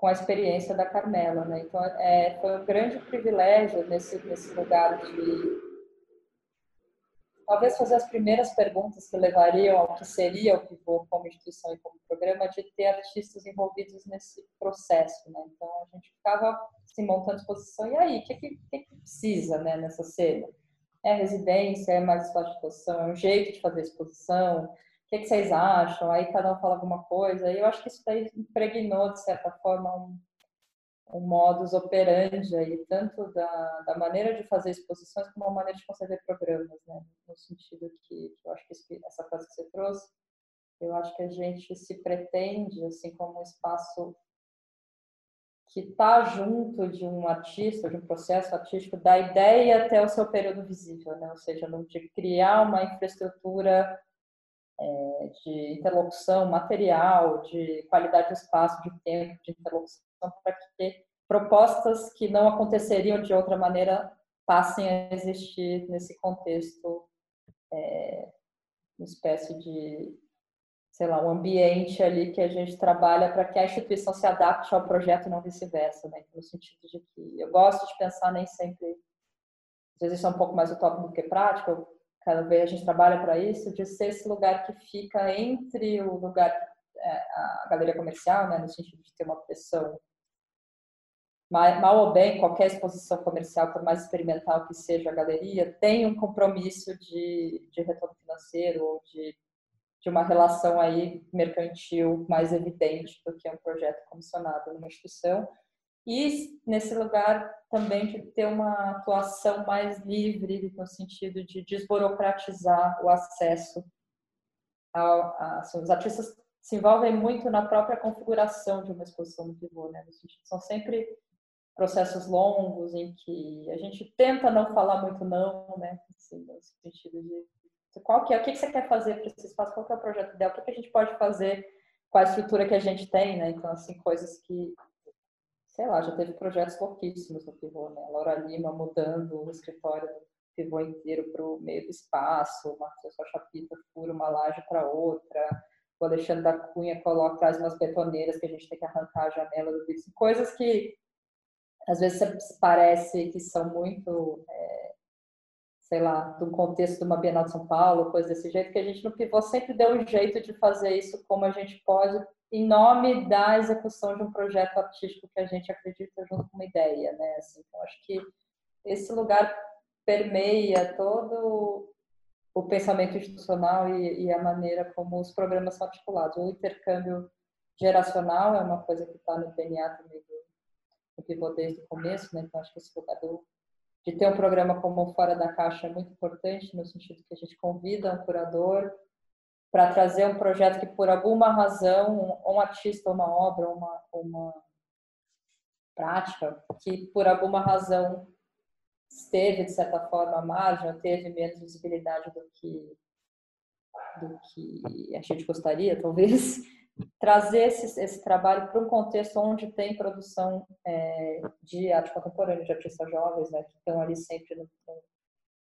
com a experiência da Carmela, né, então é, foi um grande privilégio nesse, nesse lugar de talvez fazer as primeiras perguntas que levariam ao que seria o Pivô como instituição e como programa, de ter artistas envolvidos nesse processo, né? Então a gente ficava se montando exposição e aí, o que, que, que, precisa, né, nessa cena? É residência, é mais espaço de exposição, é um jeito de fazer exposição, que, que vocês acham? Aí cada um fala alguma coisa, e eu acho que isso daí impregnou, de certa forma, um, um modus operandi aí, tanto da, da maneira de fazer exposições como a maneira de conceber programas, né? No sentido que, eu acho que essa frase que você trouxe, eu acho que a gente se pretende, assim, como um espaço que está junto de um artista, de um processo artístico, da ideia até o seu período visível, né? Ou seja, de criar uma infraestrutura é, de interlocução material, de qualidade de espaço, de tempo, de interlocução para que propostas que não aconteceriam de outra maneira passem a existir nesse contexto, é, uma espécie de, sei lá, um ambiente ali que a gente trabalha para que a instituição se adapte ao projeto e não vice-versa, né? No sentido de que eu gosto de pensar nem sempre, às vezes isso é um pouco mais utópico do que prático, cada vez a gente trabalha para isso, de ser esse lugar que fica entre o lugar, é, a galeria comercial, né? No sentido de ter uma pressão mal ou bem, qualquer exposição comercial, por mais experimental que seja a galeria, tem um compromisso de, de retorno financeiro ou de, de uma relação aí mercantil mais evidente do que um projeto comissionado numa instituição. E nesse lugar também de ter uma atuação mais livre, no sentido de desburocratizar o acesso ao, a, assim, os artistas se envolvem muito na própria configuração de uma exposição no pivô, né? São sempre processos longos em que a gente tenta não falar muito não, né? Assim, no sentido de qual que é, o que, você quer fazer para esse espaço, qual que é o projeto ideal, o que a gente pode fazer com a estrutura que a gente tem, né? Então, assim, coisas que, sei lá, já teve projetos louquíssimos no Pivô, né? Laura Lima mudando o escritório do Pivô inteiro para o meio do espaço, Matheus Chapita fura uma laje para outra, o Alexandre da Cunha coloca, traz umas betoneiras que a gente tem que arrancar a janela do vidro, coisas que às vezes parece que são muito, é, sei lá, do contexto de uma Bienal de São Paulo, coisa desse jeito, que a gente no Pivô sempre deu um jeito de fazer isso como a gente pode, em nome da execução de um projeto artístico que a gente acredita junto com uma ideia, né? Assim, então, acho que esse lugar permeia todo o pensamento institucional e, e a maneira como os programas são articulados. O intercâmbio geracional é uma coisa que está no DNA também do, o pivô desde o começo, né? Então acho que esse lugar de ter um programa como Fora da Caixa é muito importante, no sentido que a gente convida um curador para trazer um projeto que, por alguma razão, um artista, uma obra, uma, uma prática, que por alguma razão esteve, de certa forma, à margem, ou teve menos visibilidade do que, do que a gente gostaria, talvez, *laughs* trazer esse, esse trabalho para um contexto onde tem produção é, de arte contemporânea, de artistas jovens, né, que estão ali sempre no,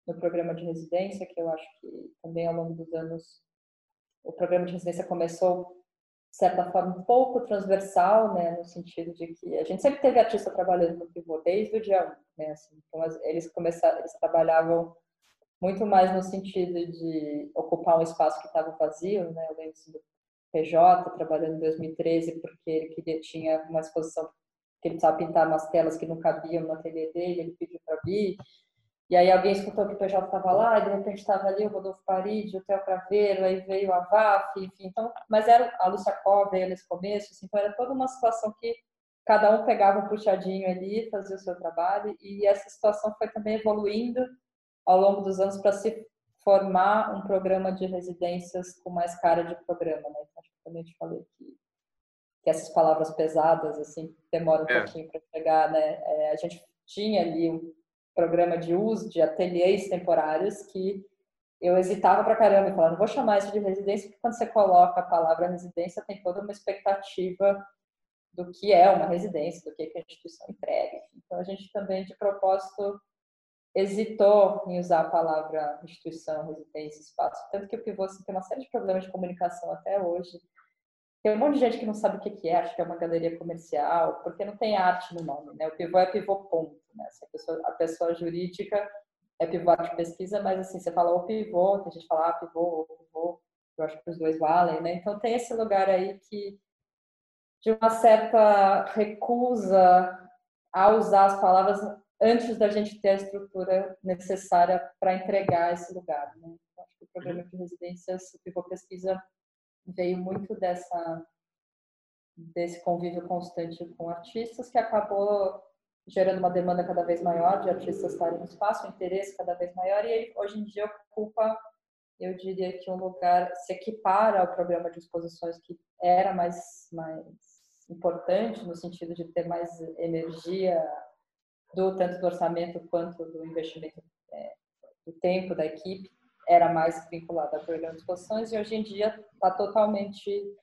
no programa de residência, que eu acho que também ao longo dos anos o programa de residência começou de certa forma um pouco transversal, né, no sentido de que a gente sempre teve artista trabalhando no pivô desde o dia 1, né, assim, então eles começaram, eles trabalhavam muito mais no sentido de ocupar um espaço que estava vazio, né, eu lembro assim, do PJ trabalhando em 2013 porque ele queria tinha uma exposição que ele precisava pintar umas telas que não cabiam no ateliê dele, ele pediu para vir, e aí alguém escutou que o PJ estava lá, e de repente estava ali o Rodolfo Paride, o Theo Craveiro, aí veio a VAF, enfim. Então, mas era a Lúcia Cova veio nesse começo, assim, então era toda uma situação que cada um pegava um puxadinho ali, fazia o seu trabalho, e essa situação foi também evoluindo ao longo dos anos para se formar um programa de residências com mais cara de programa, né? Então, acho que também te falei que, que essas palavras pesadas, assim, demoram um é. pouquinho para chegar, né? É, a gente tinha ali um programa de uso de ateliês temporários que eu hesitava para caramba falava, não vou chamar isso de residência, porque quando você coloca a palavra residência, tem toda uma expectativa do que é uma residência, do que, a instituição entrega. Então, a gente também, de propósito, hesitou em usar a palavra instituição, residência, espaço. Tanto que o Pivô assim, tem uma série de problemas de comunicação até hoje. Tem um monte de gente que não sabe o que é, acha que é uma galeria comercial, porque não tem arte no nome. Né? O Pivô é Pivô ponto. Né? A, pessoa, a pessoa jurídica é pivô de pesquisa, mas assim, você fala o pivô, tem gente que fala ah, pivô, pivô, eu acho que os dois valem, né? Então tem esse lugar aí que de uma certa recusa a usar as palavras antes da gente ter a estrutura necessária para entregar esse lugar, né? Então, acho que o programa de residências, o Pivô Pesquisa veio muito dessa desse convívio constante com artistas que acabou gerando uma demanda cada vez maior de artistas estarem no espaço, um interesse cada vez maior, e ele hoje em dia ocupa, eu diria que um lugar, se equipara ao programa de exposições que era mais, mais importante, no sentido de ter mais energia, do tanto do orçamento quanto do investimento é, do tempo da equipe, era mais vinculado ao programa de exposições, e hoje em dia está totalmente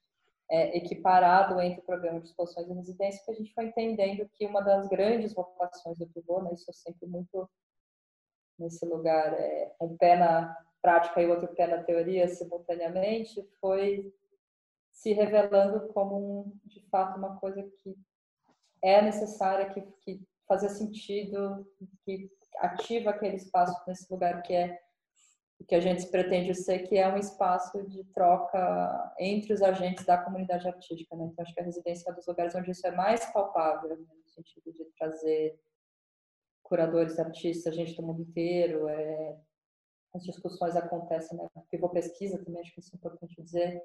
é, equiparado entre o programa de exposições e residência, que a gente foi entendendo que uma das grandes vocações do pivô, né, isso eu sempre muito nesse lugar, é, um pé na prática e outro pé na teoria simultaneamente, foi se revelando como, um, de fato, uma coisa que é necessária, que, que fazia sentido, que ativa aquele espaço nesse lugar que é o que a gente pretende ser que é um espaço de troca entre os agentes da comunidade artística. Né? Então, acho que a residência é um dos lugares onde isso é mais palpável, né? no sentido de trazer curadores, artistas, gente do mundo inteiro. É... As discussões acontecem, né? Pivô pesquisa também, acho que isso é importante dizer.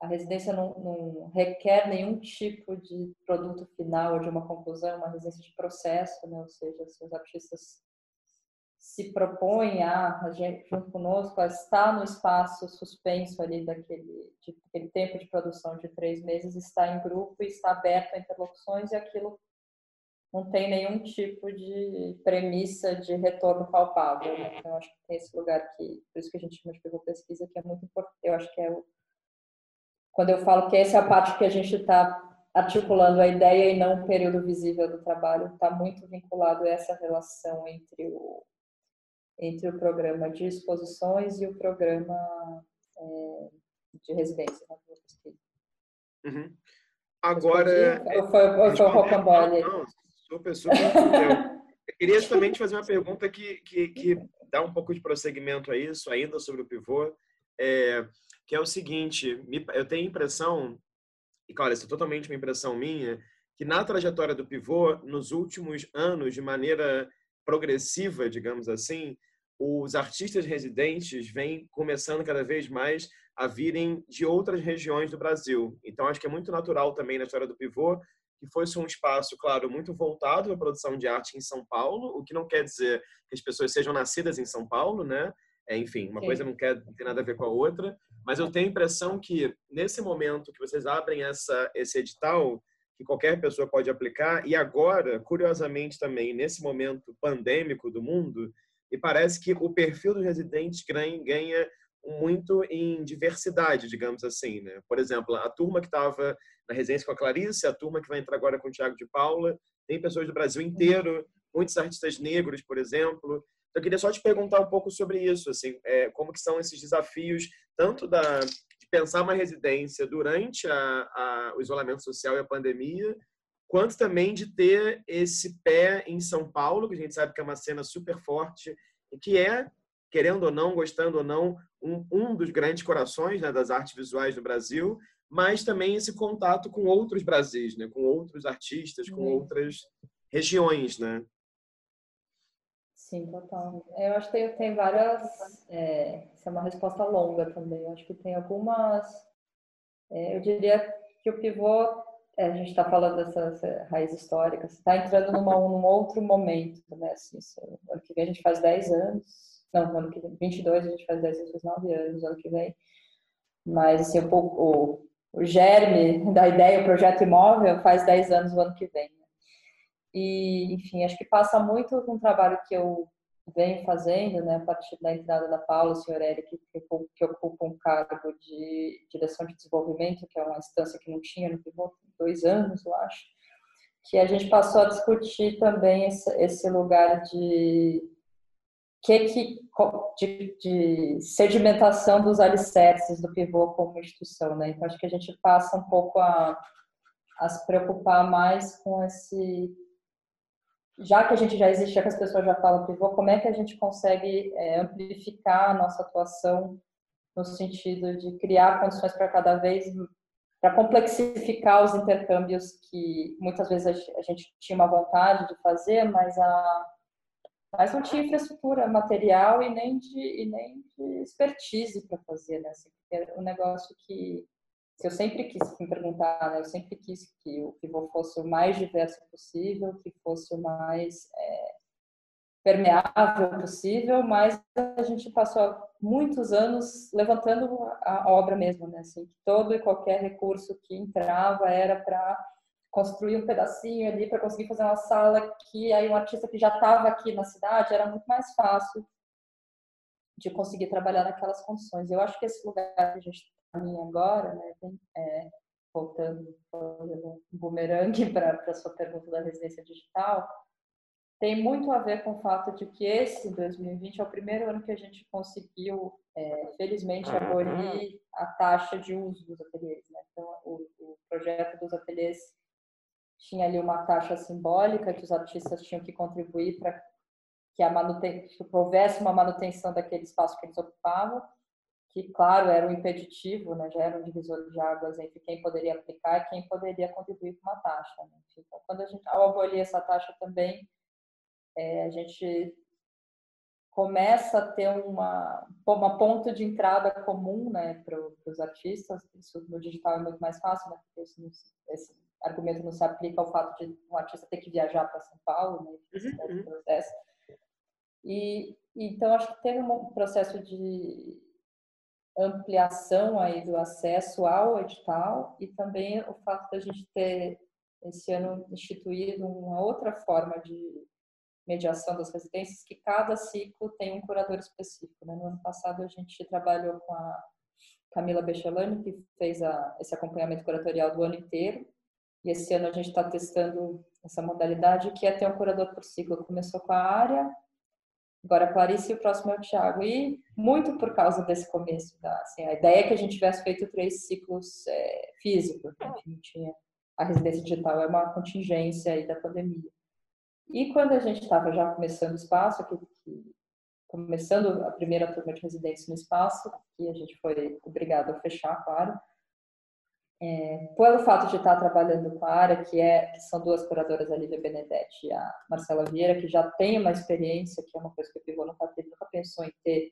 A residência não, não requer nenhum tipo de produto final ou de uma conclusão, uma residência de processo, né? ou seja, se os artistas se propõe a, junto conosco, a estar no espaço suspenso ali daquele, de, daquele tempo de produção de três meses, está em grupo e está aberto a interlocuções e aquilo não tem nenhum tipo de premissa de retorno palpável. Né? Então, acho que tem esse lugar que, por isso que a gente chama de pivô pesquisa, que é muito importante. Eu acho que é o, quando eu falo que essa é a parte que a gente está articulando a ideia e não o período visível do trabalho, está muito vinculado a essa relação entre o entre o programa de exposições e o programa é, de residência. Né? Uhum. Agora. Ou foi, ou foi o Rocambole? Não, super, super. eu queria também te fazer uma pergunta que, que, que dá um pouco de prosseguimento a isso, ainda sobre o pivô, é, que é o seguinte: eu tenho a impressão, e claro, isso é totalmente uma impressão minha, que na trajetória do pivô, nos últimos anos, de maneira progressiva, digamos assim, os artistas residentes vêm começando cada vez mais a virem de outras regiões do Brasil. Então, acho que é muito natural também na história do Pivô que fosse um espaço, claro, muito voltado à produção de arte em São Paulo, o que não quer dizer que as pessoas sejam nascidas em São Paulo, né? É, enfim, uma Sim. coisa não quer ter nada a ver com a outra, mas eu tenho a impressão que nesse momento que vocês abrem essa esse edital, que qualquer pessoa pode aplicar, e agora, curiosamente também, nesse momento pandêmico do mundo, e parece que o perfil dos residentes ganha muito em diversidade, digamos assim. Né? Por exemplo, a turma que estava na residência com a Clarice, a turma que vai entrar agora com o Tiago de Paula, tem pessoas do Brasil inteiro, muitos artistas negros, por exemplo. Então, eu queria só te perguntar um pouco sobre isso, assim, é, como que são esses desafios, tanto da, pensar uma residência durante a, a, o isolamento social e a pandemia, quanto também de ter esse pé em São Paulo, que a gente sabe que é uma cena super forte e que é, querendo ou não, gostando ou não, um, um dos grandes corações né, das artes visuais no Brasil, mas também esse contato com outros Brasis, né, com outros artistas, com outras regiões, né? Sim, total. Eu acho que tem, tem várias. É, isso é uma resposta longa também. Eu acho que tem algumas. É, eu diria que o pivô é, a gente está falando dessa, raiz histórica, está entrando numa, *laughs* num outro momento, né? Assim, ano que vem a gente faz 10 anos, não, ano que vem, 22 a gente faz 10 anos, 9 anos, ano que vem. Mas, assim, o, o, o germe da ideia, o projeto imóvel, faz 10 anos o ano que vem. E, enfim, acho que passa muito com o trabalho que eu venho fazendo, né, a partir da entrada da Paula, Eric, que, que ocupa um cargo de direção de desenvolvimento, que é uma instância que não tinha no Pivô, dois anos, eu acho, que a gente passou a discutir também esse, esse lugar de que, que de, de, sedimentação dos alicerces do pivô como instituição, né? Então acho que a gente passa um pouco a, a se preocupar mais com esse já que a gente já existe, já que as pessoas já falam pivô, como é que a gente consegue é, amplificar a nossa atuação no sentido de criar condições para cada vez para complexificar os intercâmbios que muitas vezes a gente tinha uma vontade de fazer, mas a mas não tinha infraestrutura material e nem de e nem de expertise para fazer, né? Assim, é um negócio que eu sempre quis me perguntar, né? eu sempre quis que o pivô fosse o mais diverso possível, que fosse o mais é, permeável possível, mas a gente passou muitos anos levantando a obra mesmo, né? Assim, todo e qualquer recurso que entrava era para construir um pedacinho ali para conseguir fazer uma sala que aí um artista que já estava aqui na cidade era muito mais fácil de conseguir trabalhar naquelas condições. Eu acho que esse lugar que a gente mim agora, né, tem, é, voltando um bumerangue *laughs* para a sua pergunta da residência digital, tem muito a ver com o fato de que esse 2020 é o primeiro ano que a gente conseguiu, é, felizmente, abolir a taxa de uso dos ateliês. Né? Então, o, o, projeto dos ateliês tinha ali uma taxa simbólica que os artistas tinham que contribuir para que que houvesse uma manutenção daquele espaço que eles ocupavam que, claro, era um impeditivo, né, já era um divisor de águas entre quem poderia aplicar e quem poderia contribuir com uma taxa. Né? Então, quando a gente, ao abolir essa taxa também, é, a gente começa a ter uma, uma ponto de entrada comum né, para os artistas. Isso no digital é muito mais fácil, né, porque esse, esse argumento não se aplica ao fato de um artista ter que viajar para São Paulo, né, uhum. uhum. processo. E então acho que teve um processo de ampliação aí do acesso ao edital e também o fato da gente ter esse ano instituído uma outra forma de mediação das residências, que cada ciclo tem um curador específico. Né? No ano passado a gente trabalhou com a Camila Bechelani, que fez a, esse acompanhamento curatorial do ano inteiro, e esse ano a gente está testando essa modalidade que é ter um curador por ciclo. Começou com a área, Agora a Clarice e o próximo é o Thiago. E muito por causa desse começo, da, assim, a ideia é que a gente tivesse feito três ciclos é, físicos, né? enfim, tinha a residência digital é uma contingência aí da pandemia. E quando a gente estava já começando o espaço, aqui, começando a primeira turma de residência no espaço, que a gente foi obrigado a fechar, claro, é, pelo fato de estar trabalhando com a área, que, é, que são duas curadoras, a Lívia Benedetti e a Marcela Vieira, que já tem uma experiência, que é uma coisa que o Pivô nunca, teve, nunca pensou em ter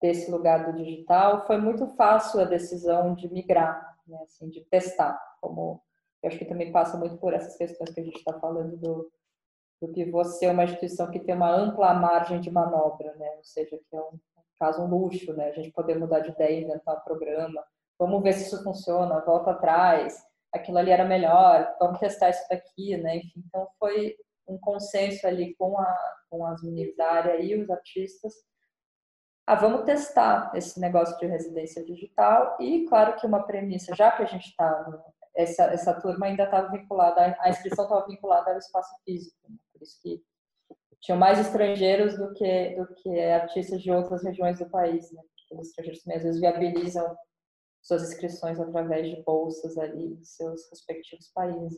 desse lugar do digital, foi muito fácil a decisão de migrar, né, assim, de testar, como eu acho que também passa muito por essas questões que a gente está falando do, do Pivô ser uma instituição que tem uma ampla margem de manobra, né, ou seja, que é um, caso um luxo, né, a gente poder mudar de ideia, inventar um programa, vamos ver se isso funciona, volta atrás, aquilo ali era melhor, vamos testar isso daqui, né? Enfim, então foi um consenso ali com, a, com as meninas da área e os artistas. Ah, vamos testar esse negócio de residência digital e, claro que uma premissa, já que a gente está, essa, essa turma ainda estava vinculada, a inscrição estava vinculada ao espaço físico, né? por isso que tinham mais estrangeiros do que do que artistas de outras regiões do país, né? Os estrangeiros também às vezes viabilizam suas inscrições através de bolsas ali em seus respectivos países.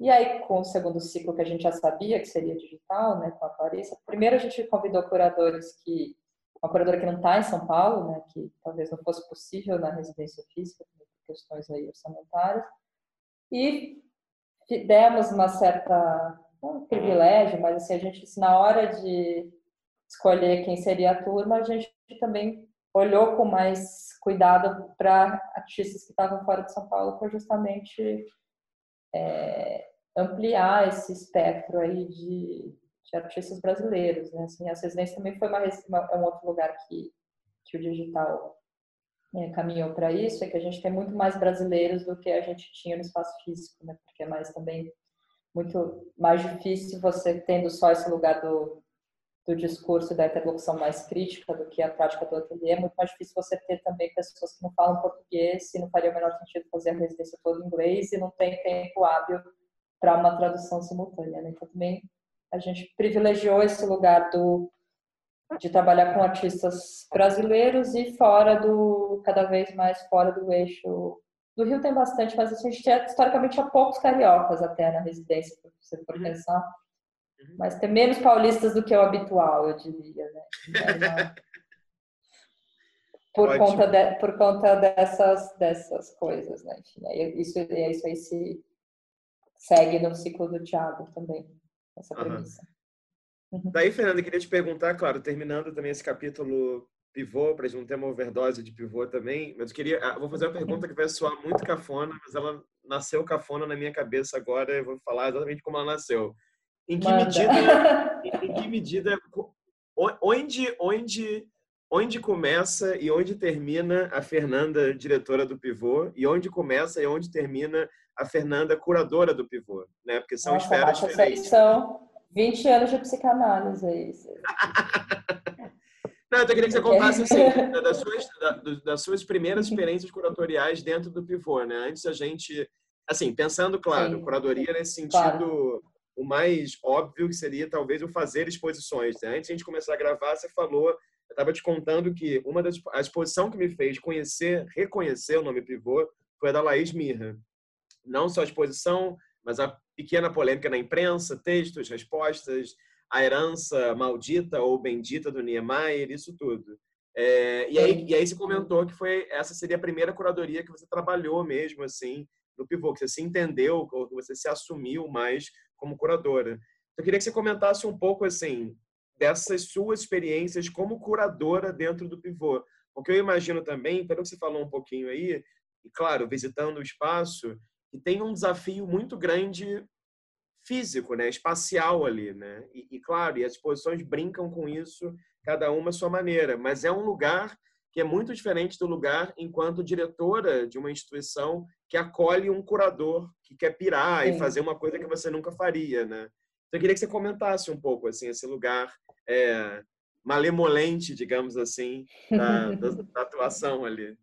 E aí, com o segundo ciclo que a gente já sabia que seria digital, né, com a Clarissa, primeiro a gente convidou curadores que uma curadora que não está em São Paulo, né, que talvez não fosse possível na residência física por questões aí orçamentárias, e demos uma certa um privilégio, mas assim a gente na hora de escolher quem seria a turma, a gente também olhou com mais cuidado para artistas que estavam fora de São Paulo, para justamente é, ampliar esse espectro aí de, de, artistas brasileiros, né? Assim, a residência também foi uma, uma, é um outro lugar que, que o digital é, caminhou para isso, é que a gente tem muito mais brasileiros do que a gente tinha no espaço físico, né? Porque é mais também muito mais difícil você tendo só esse lugar do, do discurso da interlocução mais crítica do que a prática do ateliê, é muito mais difícil você ter também pessoas que não falam português e não faria o menor sentido fazer a residência toda em inglês e não tem tempo hábil para uma tradução simultânea. Né? Então, também a gente privilegiou esse lugar do de trabalhar com artistas brasileiros e fora do cada vez mais fora do eixo do Rio tem bastante, mas a gente tinha, historicamente tinha poucos cariocas até na residência, se você for pensar. Uhum. Mas tem menos paulistas do que o habitual, eu diria, né? Então, *laughs* por conta de, por conta dessas dessas coisas, né? Enfim, é isso é isso aí se segue no ciclo do Tiago também essa premissa. Uhum. Daí, Fernanda, queria te perguntar, claro, terminando também esse capítulo pivô, para a gente não ter uma overdose de pivô também, mas eu queria, ah, vou fazer uma pergunta que vai soar muito cafona, mas ela nasceu cafona na minha cabeça agora, eu vou falar exatamente como ela nasceu. Em que Manda. medida, *laughs* em que medida, onde, onde, onde começa e onde termina a Fernanda diretora do Pivô e onde começa e onde termina a Fernanda curadora do Pivô, né? Porque são Nossa, esferas diferentes. São 20 anos de psicanálise aí. Não, eu queria que você contasse assim, *laughs* das, suas, das suas primeiras uhum. experiências curatoriais dentro do Pivô, né? Antes a gente, assim, pensando, claro, Sim. curadoria nesse sentido claro o mais óbvio que seria talvez o fazer exposições. Né? Antes de a gente começar a gravar, você falou, eu estava te contando que uma das a exposição que me fez conhecer, reconhecer o nome pivô foi a da Laís Mirra. Não só a exposição, mas a pequena polêmica na imprensa, textos, respostas, a herança maldita ou bendita do Niemeyer, isso tudo. É, e, aí, e aí você comentou que foi essa seria a primeira curadoria que você trabalhou mesmo assim no pivô, que você se entendeu, que você se assumiu mais como curadora. Eu queria que você comentasse um pouco assim dessas suas experiências como curadora dentro do pivô. Porque eu imagino também, pelo que você falou um pouquinho aí, e claro, visitando o espaço, que tem um desafio muito grande físico, né, espacial ali, né? E, e claro, e as exposições brincam com isso, cada uma à sua maneira, mas é um lugar que é muito diferente do lugar enquanto diretora de uma instituição que acolhe um curador que quer pirar Sim. e fazer uma coisa que você nunca faria, né? Então, eu queria que você comentasse um pouco assim esse lugar é, malemolente, digamos assim, da, da, atuação ali. *laughs*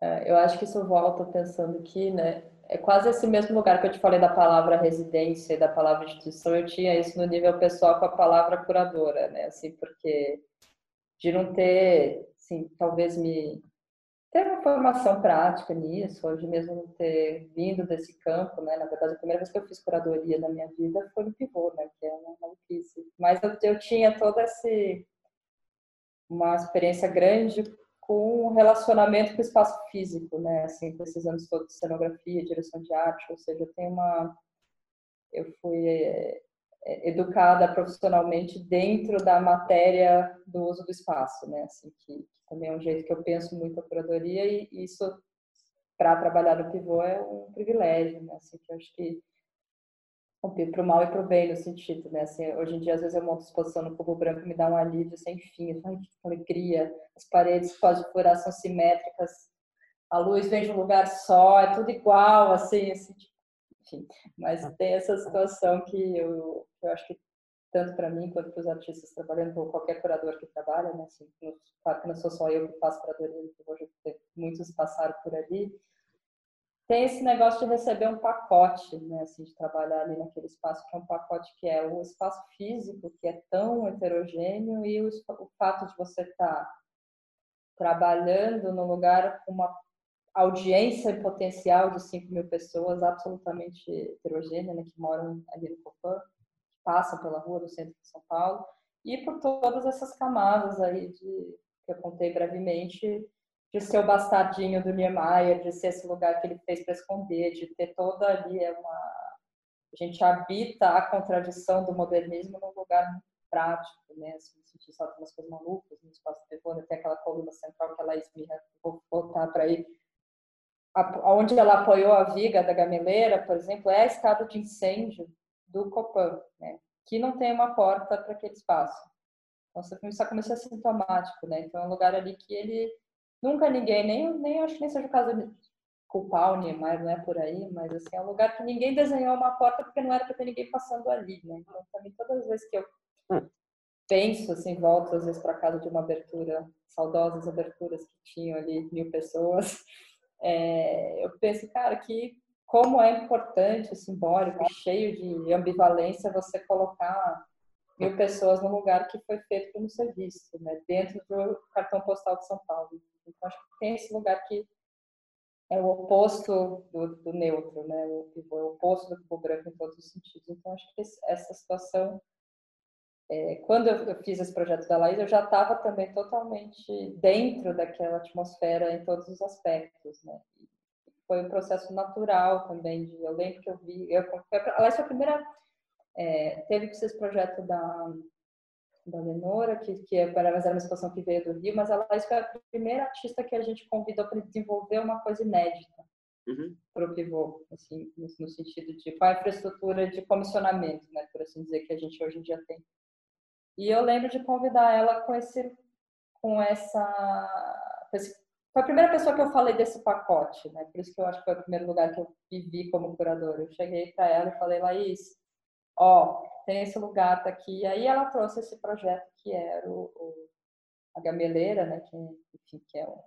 É, eu acho que isso volta pensando que, né? É quase esse mesmo lugar que eu te falei da palavra residência e da palavra instituição. Eu tinha isso no nível pessoal com a palavra curadora, né? Assim, porque de não ter, assim, talvez me ter uma formação prática nisso, hoje mesmo não ter vindo desse campo, né? Na verdade, a primeira vez que eu fiz curadoria na minha vida foi no pivô, né? Que é uma maluquice. Mas eu, eu tinha toda esse uma experiência grande com o relacionamento com o espaço físico, né? Assim, com esses anos todos de cenografia, direção de arte, ou seja, eu tenho uma eu fui é, educada profissionalmente dentro da matéria do uso do espaço, né? Assim, que, também é um jeito que eu penso muito a curadoria e isso para trabalhar no pivô é um privilégio, né? Assim, que eu acho que para o mal e para o bem no sentido, né? Assim, hoje em dia às vezes eu monto exposição no cubo branco me dá um alívio sem fim, ai que alegria, as paredes pós furar são simétricas, a luz vem de um lugar só, é tudo igual, assim, assim tipo, enfim. Mas tem essa situação que eu, eu acho que tanto para mim quanto para os artistas trabalhando, ou qualquer curador que trabalha, né? Assim, claro que não sou só eu que faço curadoria, hoje muitos passaram por ali. tem esse negócio de receber um pacote, né, assim, de trabalhar ali naquele espaço que é um pacote que é o espaço físico, que é tão heterogêneo, e o, o fato de você estar tá trabalhando no lugar com uma audiência potencial de 5 mil pessoas absolutamente heterogênea, né, que moram ali no Copan, que passam pela rua do centro de São Paulo, e por todas essas camadas aí de, que eu contei brevemente, de ser o bastardinho do Niemeyer, de ser esse lugar que ele fez para esconder, de ter toda ali é uma a gente habita a contradição do modernismo num lugar prático, né? Assim, no sentido só tem umas coisas malucas no espaço de Pivô, tem aquela coluna central que ela esmirra, vou voltar para aí, onde ela apoiou a viga da gameleira, por exemplo, é a escada de incêndio do Copan, né? Que não tem uma porta para aquele espaço. Então, isso começou a ser sintomático, né? Então, é um lugar ali que ele Nunca ninguém, nem, nem acho que nem seja o caso de culpar o Niemeyer, não é por aí, mas assim, é um lugar que ninguém desenhou uma porta porque não era para ter ninguém passando ali, né? Então, também todas as vezes que eu hum. penso, assim, volto às vezes para casa de uma abertura, saudosas aberturas que tinham ali mil pessoas, é, eu penso, cara, que como é importante, simbólico, cheio de ambivalência você colocar mil pessoas no lugar que foi feito como serviço, né? Dentro do cartão postal de São Paulo. Então, acho que tem esse lugar que é o oposto do, do neutro, né? O é o oposto do pivô branco em todos os sentidos. Então, acho que essa situação, é, quando eu, eu, fiz esse projeto da Laís, eu já estava também totalmente dentro daquela atmosfera em todos os aspectos, né? Foi um processo natural também. De, eu lembro que eu vi, eu, a Laís foi a primeira, é, teve esse projeto da da Lenora, que, que é, era uma exposição que veio do Rio, mas ela foi a primeira artista que a gente convidou para desenvolver uma coisa inédita uhum. para o pivô, assim, no, no, sentido de com a infraestrutura de comissionamento, né, por assim dizer, que a gente hoje em dia tem. E eu lembro de convidar ela com esse, com essa, com esse foi a primeira pessoa que eu falei desse pacote, né? Por isso que eu acho que foi o primeiro lugar que eu vivi como curadora. Eu cheguei para ela e falei, Laís, ó, tem esse lugar tá aqui. E aí ela trouxe esse projeto que era o, o a Gameleira, né, que, enfim, que é um,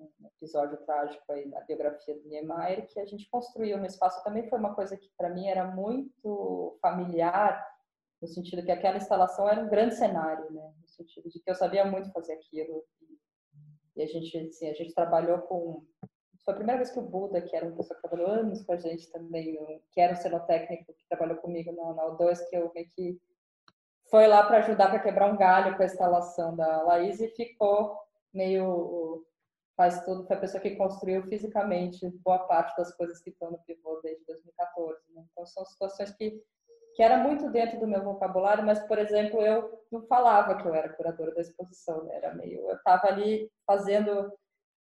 um, episódio trágico aí da biografia do Niemeyer, que a gente construiu no espaço. Também foi uma coisa que para mim era muito familiar, no sentido que aquela instalação era um grande cenário, né, no sentido de que eu sabia muito fazer aquilo. E, a gente, assim, a gente trabalhou com foi a primeira vez que o Buda, que era uma pessoa que trabalhou anos com a gente também, que era um cenotécnico que trabalhou comigo na, na O2, que eu meio que foi lá para ajudar para quebrar um galho com a instalação da Laís e ficou meio faz tudo, foi a pessoa que construiu fisicamente boa parte das coisas que estão no pivô desde 2014. Né? Então são situações que que era muito dentro do meu vocabulário, mas por exemplo eu não falava que eu era curadora da exposição, né? era meio eu estava ali fazendo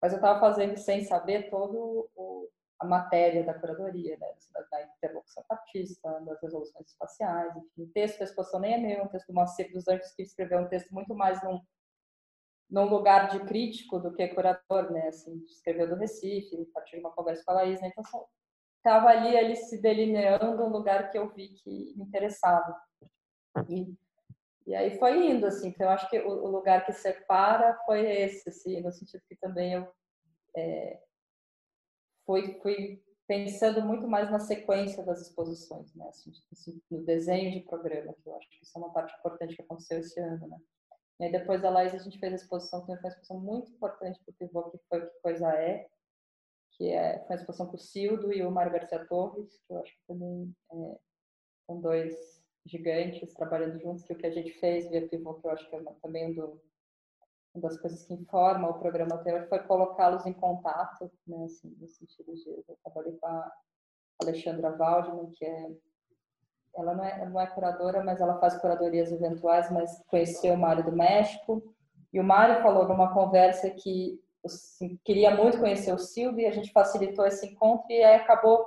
mas eu estava fazendo sem saber todo o, a matéria da curadoria, né? da, interlocução com artista, das resoluções espaciais, enfim. O texto da exposição nem é meu, é um texto do Moacir dos Anjos, que escreveu um texto muito mais num, num lugar de crítico do que curador, né? Assim, escreveu do Recife, a partir de uma conversa com a Laís, né? Então, estava ali, ali se delineando um lugar que eu vi que me interessava. E e aí foi indo, assim. Então, eu acho que o, o lugar que separa foi esse, assim, no sentido que também eu é, fui, fui pensando muito mais na sequência das exposições, né? Assim, assim, no desenho de programa, que eu acho que isso é uma parte importante que aconteceu esse ano, né? E aí depois da Laís a gente fez a exposição, que foi uma exposição muito importante para o Pivô, que foi Que Coisa É, que é, foi uma exposição com o Cildo e o Mário Garcia Torres, que eu acho que também é, são dois gigantes trabalhando juntos, que o que a gente fez via Pivô, que eu acho que é também do, uma das coisas que informa o programa anterior, foi colocá-los em contato, né, assim, no sentido de, eu trabalhei com a Alexandra Waldman, que é, ela não é, não é curadora, mas ela faz curadorias eventuais, mas conheceu o Mário do México, e o Mário falou numa conversa que assim, queria muito conhecer o Silvio, e a gente facilitou esse encontro, e acabou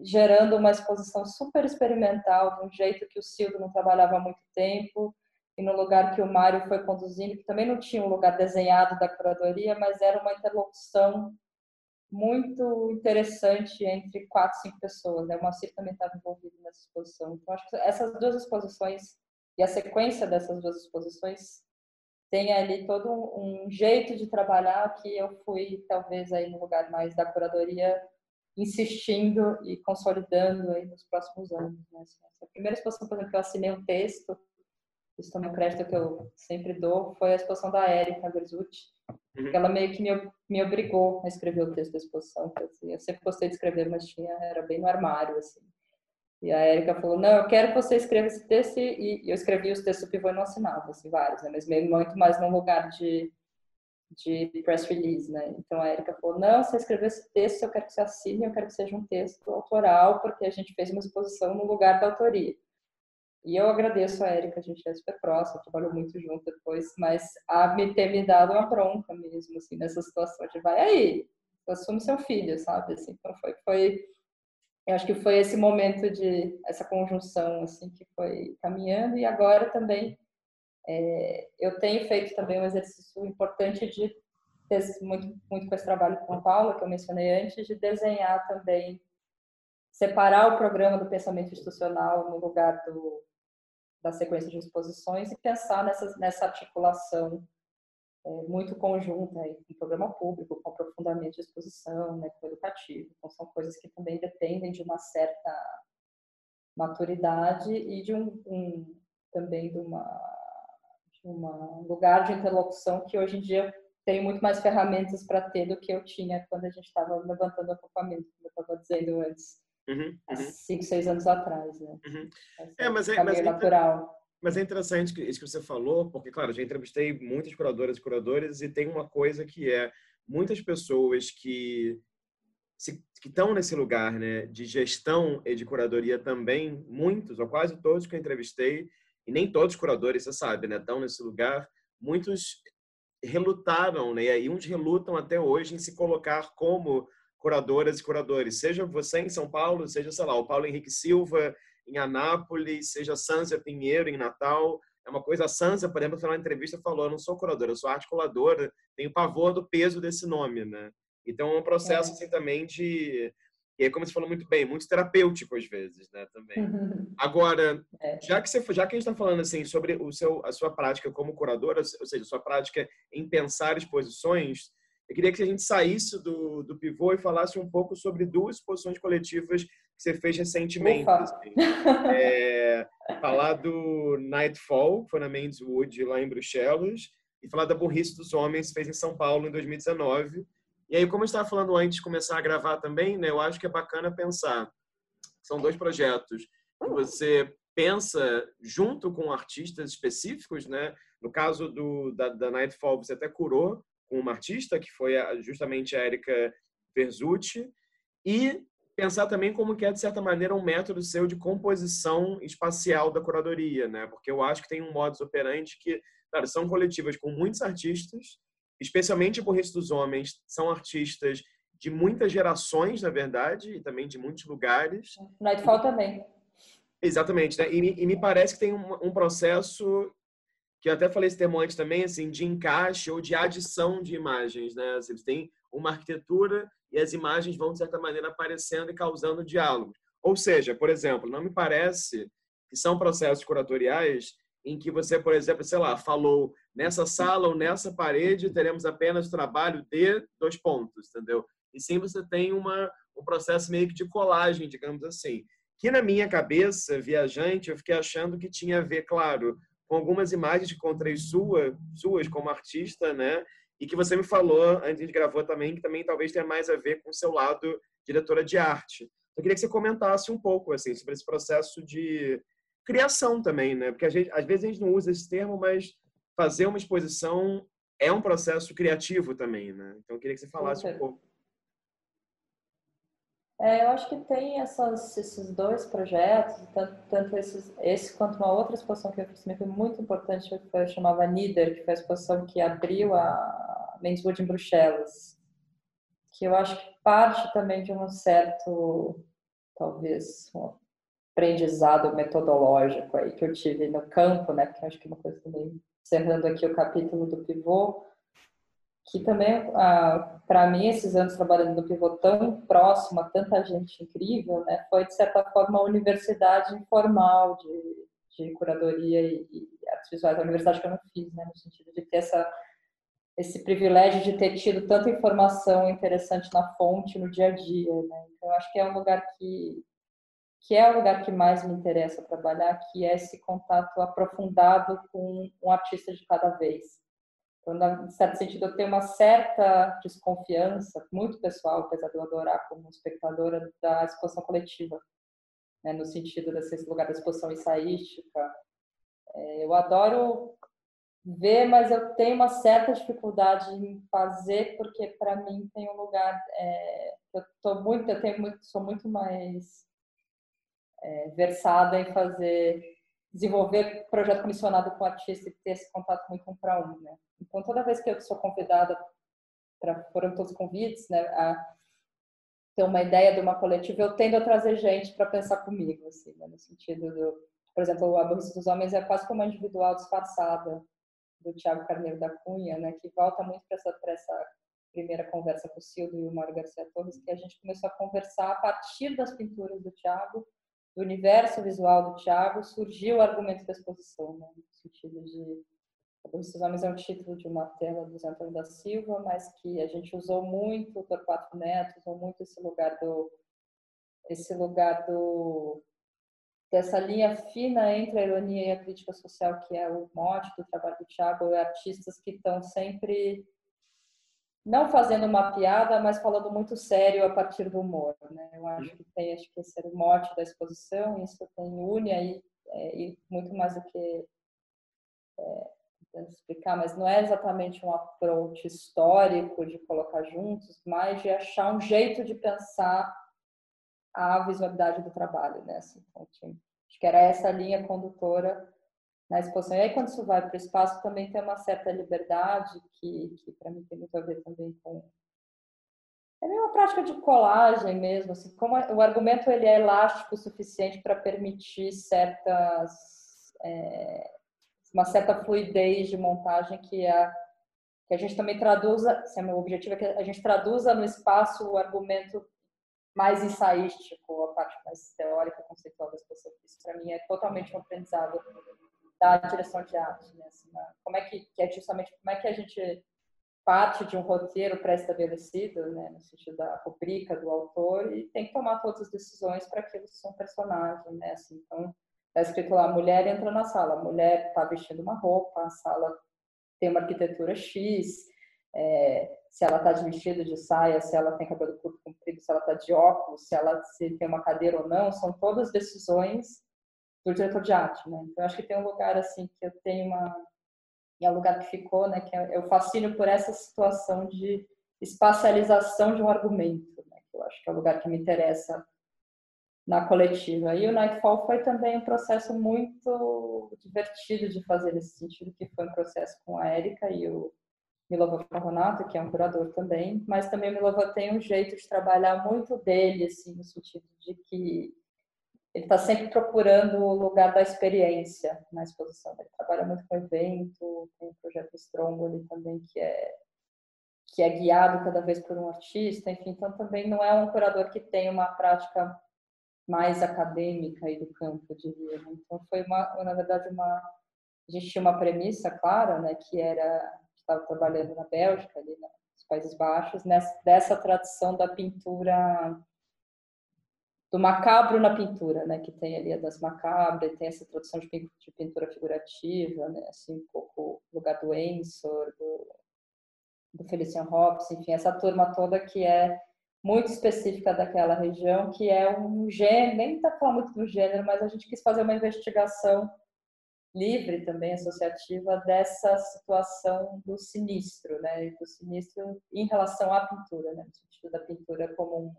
gerando uma exposição super experimental, de um jeito que o Silvio não trabalhava há muito tempo, e no lugar que o Mário foi conduzindo, que também não tinha um lugar desenhado da curadoria, mas era uma interlocução muito interessante entre quatro, cinco pessoas. Né? O Moacir também estava envolvido nessa exposição. Então, acho que essas duas exposições e a sequência dessas duas exposições tem ali todo um jeito de trabalhar que eu fui, talvez, aí no lugar mais da curadoria insistindo e consolidando aí nos próximos anos. Né? Assim, a primeira exposição, por exemplo, que eu assinei um texto, isso também é um crédito que eu sempre dou, foi a exposição da Érica Berzucci, uhum. ela meio que me, me obrigou a escrever o texto da exposição, assim, eu sempre gostei de escrever, mas tinha, era bem no armário, assim. E a Érica falou, não, eu quero que você escreva esse texto, e eu escrevi os textos do pivô e não assinava, assim, vários, né? mas meio muito mais num lugar de de press release, né? Então a Erika falou: não, você escreveu esse texto, eu quero que você assine, eu quero que seja um texto autoral, porque a gente fez uma exposição no lugar da autoria. E eu agradeço a Erika, a gente é super próxima, trabalhou muito junto depois, mas a me ter me dado uma bronca mesmo, assim, nessa situação de vai aí, assume seu filho, sabe? Assim, então foi, foi, eu acho que foi esse momento de, essa conjunção, assim, que foi caminhando, e agora também é, eu tenho feito também um exercício importante de muito, muito com esse trabalho com a Paula, que eu mencionei antes, de desenhar também, separar o programa do pensamento institucional no lugar do, da sequência de exposições e pensar nessa, nessa articulação é, muito conjunta aí, com o programa público, com aprofundamento de exposição, né, com educativo. Então, são coisas que também dependem de uma certa maturidade e de um, um também de uma um lugar de interlocução que hoje em dia tenho muito mais ferramentas para ter do que eu tinha quando a gente estava levantando o acampamento, como eu estava dizendo antes, uhum, uhum. cinco, seis anos atrás. Né? Uhum. É, mas é, mas é natural. Mas é interessante isso que você falou, porque, claro, já entrevistei muitas curadoras e curadores e tem uma coisa que é muitas pessoas que que estão nesse lugar né, de gestão e de curadoria também, muitos, ou quase todos que eu entrevistei, e nem todos os curadores, você sabe, né, estão nesse lugar. Muitos relutaram, né, e uns relutam até hoje em se colocar como curadoras e curadores. Seja você em São Paulo, seja, sei lá, o Paulo Henrique Silva em Anápolis, seja Sansa Pinheiro em Natal. É uma coisa, a Sansa, por exemplo, na entrevista falou, eu não sou curadora, eu sou articuladora, tenho pavor do peso desse nome, né? Então é um processo, é. assim, também de e aí, como você falou muito bem, muito terapêutico às vezes, né, também. *laughs* Agora, é. já que você, já que a gente está falando assim sobre o seu, a sua prática como curadora, ou seja, a sua prática em pensar exposições, eu queria que a gente saísse do, do pivô e falasse um pouco sobre duas exposições coletivas que você fez recentemente. Assim. É, falar do Nightfall, que foi na Mendes Wood, lá em Bruxelas, e falar da Burrice dos Homens, que fez em São Paulo em 2019 e aí, como eu estava falando antes de começar a gravar também, né, eu acho que é bacana pensar. São dois projetos que você pensa junto com artistas específicos, né? No caso do da, da Nightfall, você até curou com uma artista que foi justamente a Erika Verzucci e pensar também como que é de certa maneira um método seu de composição espacial da curadoria, né? Porque eu acho que tem um modus operandi que, claro, são coletivas com muitos artistas especialmente por Resto dos Homens, são artistas de muitas gerações, na verdade, e também de muitos lugares. Nightfall também. Exatamente, né? E, e, me parece que tem um, um, processo que eu até falei esse termo antes também, assim, de encaixe ou de adição de imagens, né? Assim, eles têm uma arquitetura e as imagens vão de certa maneira aparecendo e causando diálogo. Ou seja, por exemplo, não me parece que são processos curatoriais em que você, por exemplo, sei lá, falou nessa sala ou nessa parede teremos apenas trabalho de dois pontos, entendeu? E sim você tem uma, um processo meio que de colagem, digamos assim. Que na minha cabeça, viajante, eu fiquei achando que tinha a ver, claro, com algumas imagens que encontrei sua, suas como artista, né? E que você me falou, antes de gravou também, que também talvez tenha mais a ver com o seu lado diretora de arte. Eu queria que você comentasse um pouco, assim, sobre esse processo de criação também, né? Porque a gente, às vezes a gente não usa esse termo, mas fazer uma exposição é um processo criativo também, né? Então eu queria que você falasse um pouco. É, eu acho que tem essas, esses dois projetos, tanto, tanto esses, esse quanto uma outra exposição que eu fiz foi muito importante, que foi, chamava Nieder, que foi a exposição que abriu a Menswood em Bruxelas, que eu acho que parte também de um certo, talvez, aprendizado metodológico aí que eu tive no campo, né? Que acho que é uma coisa também encerrando aqui o capítulo do pivô, que também para mim esses anos trabalhando no pivô tão próximo a tanta gente incrível, né? Foi de certa forma a universidade informal de, de curadoria e, e artes visuais, a universidade que eu não fiz, né? No sentido de ter essa esse privilégio de ter tido tanta informação interessante na fonte no dia a dia, né? Então acho que é um lugar que que é o lugar que mais me interessa trabalhar, que é esse contato aprofundado com um artista de cada vez. Então, em certo sentido, eu tenho uma certa desconfiança, muito pessoal, apesar de eu adorar como espectadora, da exposição coletiva, né? no sentido desse lugar da exposição ensaística. É, eu adoro ver, mas eu tenho uma certa dificuldade em fazer, porque para mim tem um lugar. É, eu tô muito, eu tenho muito, sou muito mais é, versada em fazer, desenvolver projeto comissionado com artista e ter esse contato muito um para um, né? Então toda vez que eu sou convidada para foram todos convites, né, a ter uma ideia de uma coletiva, eu tendo a trazer gente para pensar comigo, assim, né, no sentido do, por exemplo, o Aborrice dos Homens é quase como uma individual disfarçada do Tiago Carneiro da Cunha, né, que volta muito para essa, essa primeira conversa com o Silvio e o Mário Garcia Torres, que a gente começou a conversar a partir das pinturas do Tiago do universo visual do Tiago, surgiu o argumento da exposição, né? no sentido de Os Homens é um título de uma tela do Zé Antônio da Silva, mas que a gente usou muito, o Torquato Neto usou muito esse lugar do esse lugar do dessa linha fina entre a ironia e a crítica social, que é o mote do trabalho do Tiago, é artistas que estão sempre não fazendo uma piada, mas falando muito sério a partir do humor. Né? Eu acho que tem acho que esse é o mote da exposição, isso tem une aí é, e muito mais do que é, explicar, mas não é exatamente um approach histórico de colocar juntos, mas de achar um jeito de pensar a visualidade do trabalho, né? Assim, então, acho que era essa linha condutora na exposição. E aí, quando isso vai para o espaço, também tem uma certa liberdade, que, que para mim tem muito a ver também com. É meio uma prática de colagem mesmo, assim, como o argumento ele é elástico o suficiente para permitir certas. É, uma certa fluidez de montagem que a, que a gente também traduza, assim, o objetivo é que a gente traduza no espaço o argumento mais ensaístico, a parte mais teórica, conceitual da exposição. Isso, para mim, é totalmente um aprendizado da direção de arte, né? Assim, como é que, que, é justamente como é que a gente parte de um roteiro pré-estabelecido, né, no sentido da rubrica do autor e tem que tomar todas as decisões para que eles são personagem, né? Assim, então está escrito lá, a mulher entra na sala, a mulher está vestindo uma roupa, a sala tem uma arquitetura X, é, se ela está de vestido, de saia, se ela tem cabelo curto comprido, se ela está de óculos, se ela se tem uma cadeira ou não, são todas decisões do diretor de arte, né? Então acho que tem um lugar assim que eu tenho uma é um lugar que ficou, né? Que é, eu fascino por essa situação de espacialização de um argumento, né? Que eu acho que é o lugar que me interessa na coletiva. E o Nightfall foi também um processo muito divertido de fazer nesse sentido, que foi um processo com a Érica e o Milova Carronato, que é um curador também, mas também o Milova tem um jeito de trabalhar muito dele, assim, no sentido de que ele está sempre procurando o lugar da experiência na exposição. Ele trabalha muito com evento, tem o projeto Stromboli também, que é, que é guiado cada vez por um artista, enfim, então também não é um curador que tem uma prática mais acadêmica aí do campo, eu diria. Né? Então foi uma, na verdade, uma a gente tinha uma premissa clara, né, que era estava trabalhando na Bélgica, ali nos Países Baixos, nessa, dessa tradição da pintura do macabro na pintura, né? Que tem ali a das macabras, tem essa tradução de, pintura figurativa, né? Assim, um pouco o lugar do Ensor, do, do Felician Hobbes, enfim, essa turma toda que é muito específica daquela região, que é um gênero, nem está falando muito do gênero, mas a gente quis fazer uma investigação livre também, associativa, dessa situação do sinistro, né? Do sinistro em relação à pintura, né? No sentido da pintura como um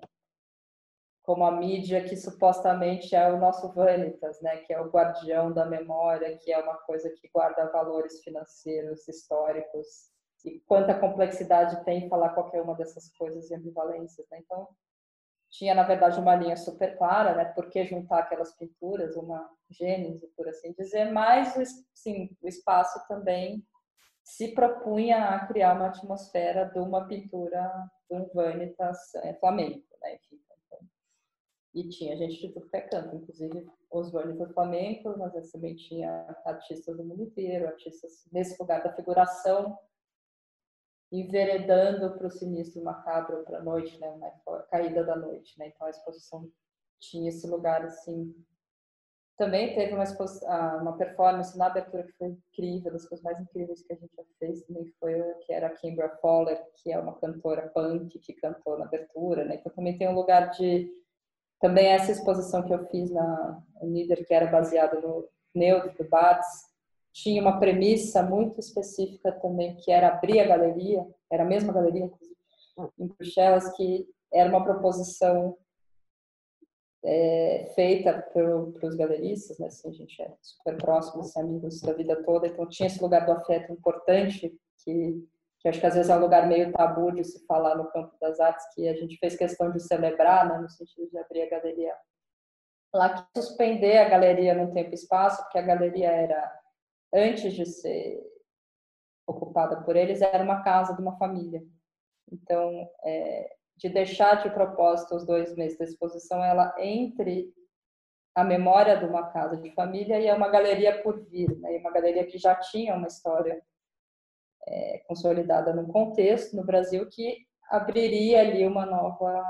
como a mídia que supostamente é o nosso vanitas, né, que é o guardião da memória, que é uma coisa que guarda valores financeiros, históricos, e quanta complexidade tem em falar qualquer uma dessas coisas e ambivalências, né? Então, tinha na verdade uma linha super clara, né? Por que juntar aquelas pinturas, uma gênese, por assim dizer, mas sim, o espaço também se propunha a criar uma atmosfera de uma pintura de um vanitas é, flamenco, né? Enfim, e tinha gente de tudo que é canto, inclusive os do Flamengo, mas também tinha artistas do mundo inteiro, artistas nesse lugar da figuração enveredando para o sinistro macabro para a noite, né, a caída da noite, né? Então a exposição tinha esse lugar assim. Também teve uma, uma performance na abertura que foi incrível, das coisas mais incríveis que a gente já fez, também foi que era a Kimbra Fowler, que é uma cantora punk que cantou na abertura, né? Então também tem um lugar de também essa exposição que eu fiz na Nieder, que era baseada no Neutro do Barthes, tinha uma premissa muito específica também, que era abrir a galeria, era a mesma galeria, inclusive, em Bruxelas, que era uma proposição é, feita para os galeristas, né? Assim, a gente é super próximo, assim, amigos da vida toda, então tinha esse lugar do afeto importante, que, que acho que às vezes é um lugar meio tabu de se falar no campo das artes, que a gente fez questão de celebrar, né? no sentido de abrir a galeria lá, que suspender a galeria no tempo e espaço, porque a galeria era antes de ser ocupada por eles, era uma casa de uma família. Então, é, de deixar de propósito os dois meses da exposição, ela entre a memória de uma casa de família e é uma galeria por vir, né? uma galeria que já tinha uma história é, consolidada no contexto no Brasil que abriria ali uma nova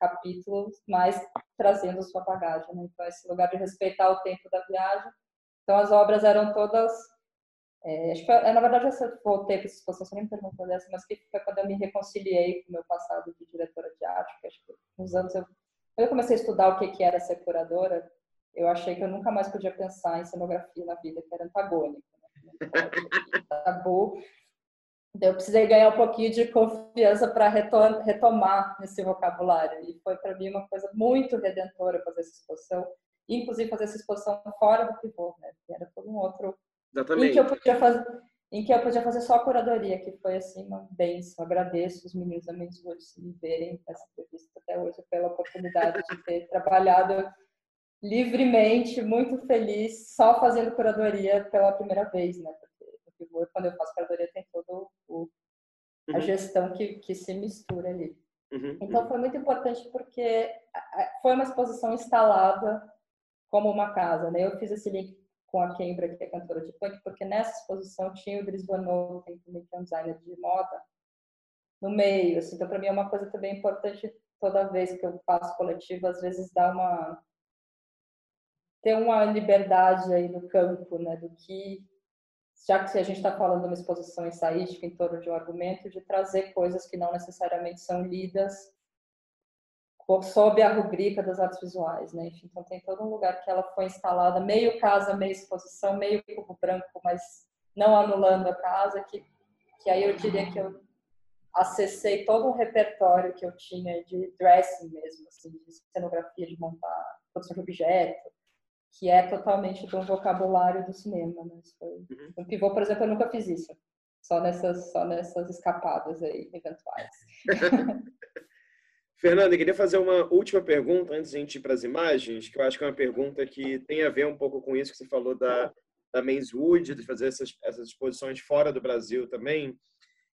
capítulo, mais trazendo sua bagagem. Né? Então, esse lugar de respeitar o tempo da viagem então, as obras eram todas. É, acho que, é, na verdade, eu voltei para essa exposição, você nem me perguntou dessa, mas que foi quando eu me reconciliei com o meu passado de diretora de arte, acho que uns anos eu. Quando eu comecei a estudar o que, que era ser curadora, eu achei que eu nunca mais podia pensar em cenografia na vida, que era antagônico. Né? *laughs* Tabu. Eu precisei ganhar um pouquinho de confiança para retomar esse vocabulário. E foi para mim uma coisa muito redentora fazer essa exposição inclusive fazer essa exposição fora do pivô, né? Que era todo um outro. Exatamente. Em que eu podia fazer, em que eu podia fazer só a curadoria, que foi assim uma bênção. Agradeço os meninos da Men's se me verem nessa entrevista até hoje pela oportunidade de ter *laughs* trabalhado livremente, muito feliz, só fazendo curadoria pela primeira vez, né? Pivô, quando eu faço curadoria, tem todo o a uhum. gestão que, que se mistura ali. Uhum, então uhum. foi muito importante porque foi uma exposição instalada como uma casa. Né? Eu fiz esse link com a Kembra, que é cantora de punk, porque nessa exposição tinha o Dries Van Noten, que é um designer de moda, no meio. Assim. Então, para mim, é uma coisa também importante toda vez que eu faço coletivo, às vezes dá uma ter uma liberdade aí no campo, né, do que já que a gente está falando de uma exposição ensaística em torno de um argumento, de trazer coisas que não necessariamente são lidas sob a rubrica das artes visuais, né? Enfim, então tem todo um lugar que ela foi instalada, meio casa, meio exposição, meio cubo branco, mas não anulando a casa, que, que aí eu diria que eu acessei todo um repertório que eu tinha de dressing mesmo, assim, de cenografia, de montar produção de objeto, que é totalmente do vocabulário do cinema, né? Uhum. Um pivô, por exemplo, eu nunca fiz isso. Só nessas, só nessas escapadas aí, eventuais. *laughs* Fernanda, eu queria fazer uma última pergunta antes de a gente ir para as imagens, que eu acho que é uma pergunta que tem a ver um pouco com isso que você falou da, da Wood, de fazer essas, essas exposições fora do Brasil também,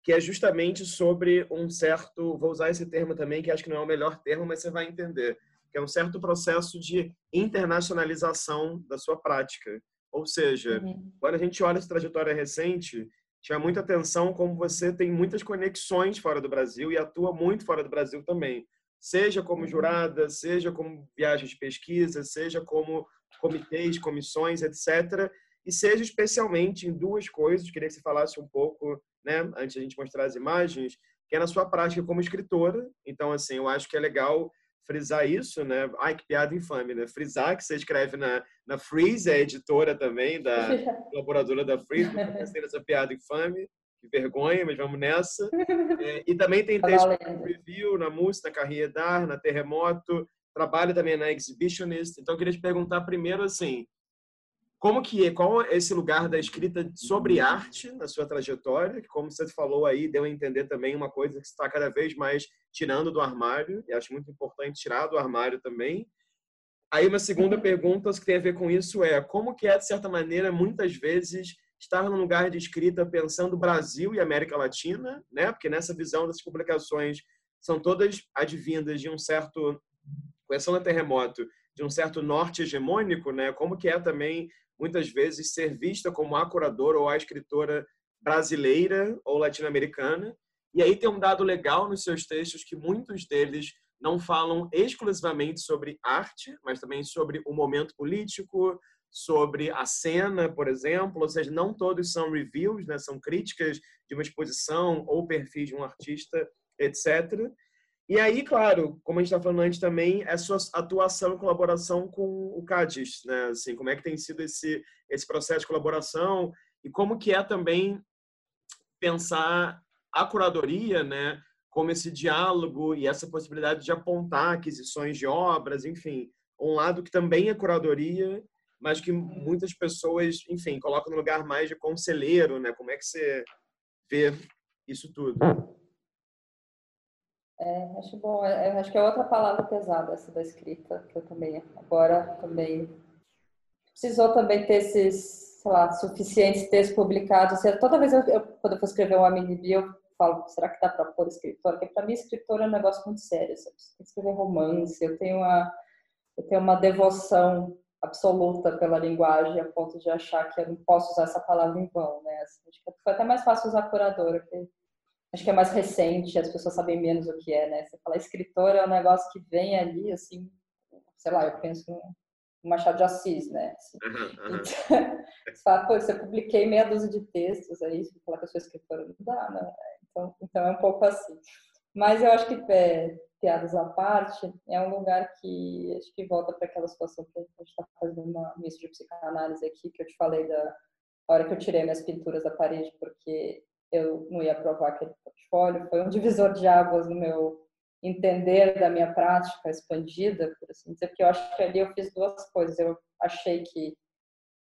que é justamente sobre um certo, vou usar esse termo também, que acho que não é o melhor termo, mas você vai entender, que é um certo processo de internacionalização da sua prática. Ou seja, uhum. quando a gente olha essa trajetória recente, chama muita atenção como você tem muitas conexões fora do Brasil e atua muito fora do Brasil também. Seja como uhum. jurada, seja como viagens de pesquisa, seja como comitês, comissões, etc. E seja especialmente em duas coisas, queria que você falasse um pouco, né, antes de a gente mostrar as imagens, que é na sua prática como escritora. Então, assim, eu acho que é legal frisar isso, né? Ai, que piada infame, né? Frisar que você escreve na, na Freeze, é editora também, da *laughs* colaboradora da Freeze, pensei essa piada infame, que vergonha, mas vamos nessa. É, e também tem texto na Review, na música, na Carriedar, na Terremoto, trabalha também na Exhibitionist. Então, eu queria te perguntar primeiro, assim, como que é, qual é esse lugar da escrita sobre arte na sua trajetória? Como você falou aí, deu a entender também uma coisa que está cada vez mais tirando do armário, e acho muito importante tirar do armário também. Aí uma segunda pergunta que tem a ver com isso é como que é de certa maneira muitas vezes estar num lugar de escrita pensando Brasil e América Latina, né? Porque nessa visão das publicações são todas advindas de um certo, com exceção terremoto, de um certo norte hegemônico, né? Como que é também muitas vezes ser vista como a curadora ou a escritora brasileira ou latino-americana. E aí tem um dado legal nos seus textos que muitos deles não falam exclusivamente sobre arte, mas também sobre o momento político, sobre a cena, por exemplo, ou seja, não todos são reviews, né? são críticas de uma exposição ou perfil de um artista, etc. E aí, claro, como a gente está falando antes também, é sua atuação e colaboração com o CADIS, né? Assim, como é que tem sido esse, esse processo de colaboração e como que é também pensar a curadoria, né? Como esse diálogo e essa possibilidade de apontar aquisições de obras, enfim, um lado que também é curadoria, mas que muitas pessoas, enfim, colocam no lugar mais de conselheiro, né? Como é que você vê isso tudo? É, acho bom. É, acho que é outra palavra pesada essa da escrita, que eu também agora também precisou também ter esses, sei lá, suficientes textos publicados. Toda vez eu, eu quando eu for escrever uma mini bio, eu falo, será que dá para pôr escritor? Porque para mim escritor é um negócio muito sério. Tem que escrever romance. Eu tenho uma eu tenho uma devoção absoluta pela linguagem a ponto de achar que eu não posso usar essa palavra em vão, né? Acho que foi até mais fácil usar curadora, porque acho que é mais recente, as pessoas sabem menos o que é, né? Você fala escritor é um negócio que vem ali, assim, sei lá, eu penso no Machado de Assis, né? Assim, uhum, uhum. *laughs* você fala, pô, você publiquei meia dúzia de textos aí, você fala que eu sou escritora, não dá, né? Então, então é um pouco assim. Mas eu acho que, é, piadas à parte, é um lugar que acho que volta para aquela situação que a gente está fazendo uma missa de psicanálise aqui, que eu te falei da hora que eu tirei minhas pinturas da parede, porque eu não ia aprovar aquele portfólio, foi um divisor de águas no meu entender da minha prática expandida, por assim dizer, porque eu acho que ali eu fiz duas coisas. Eu achei que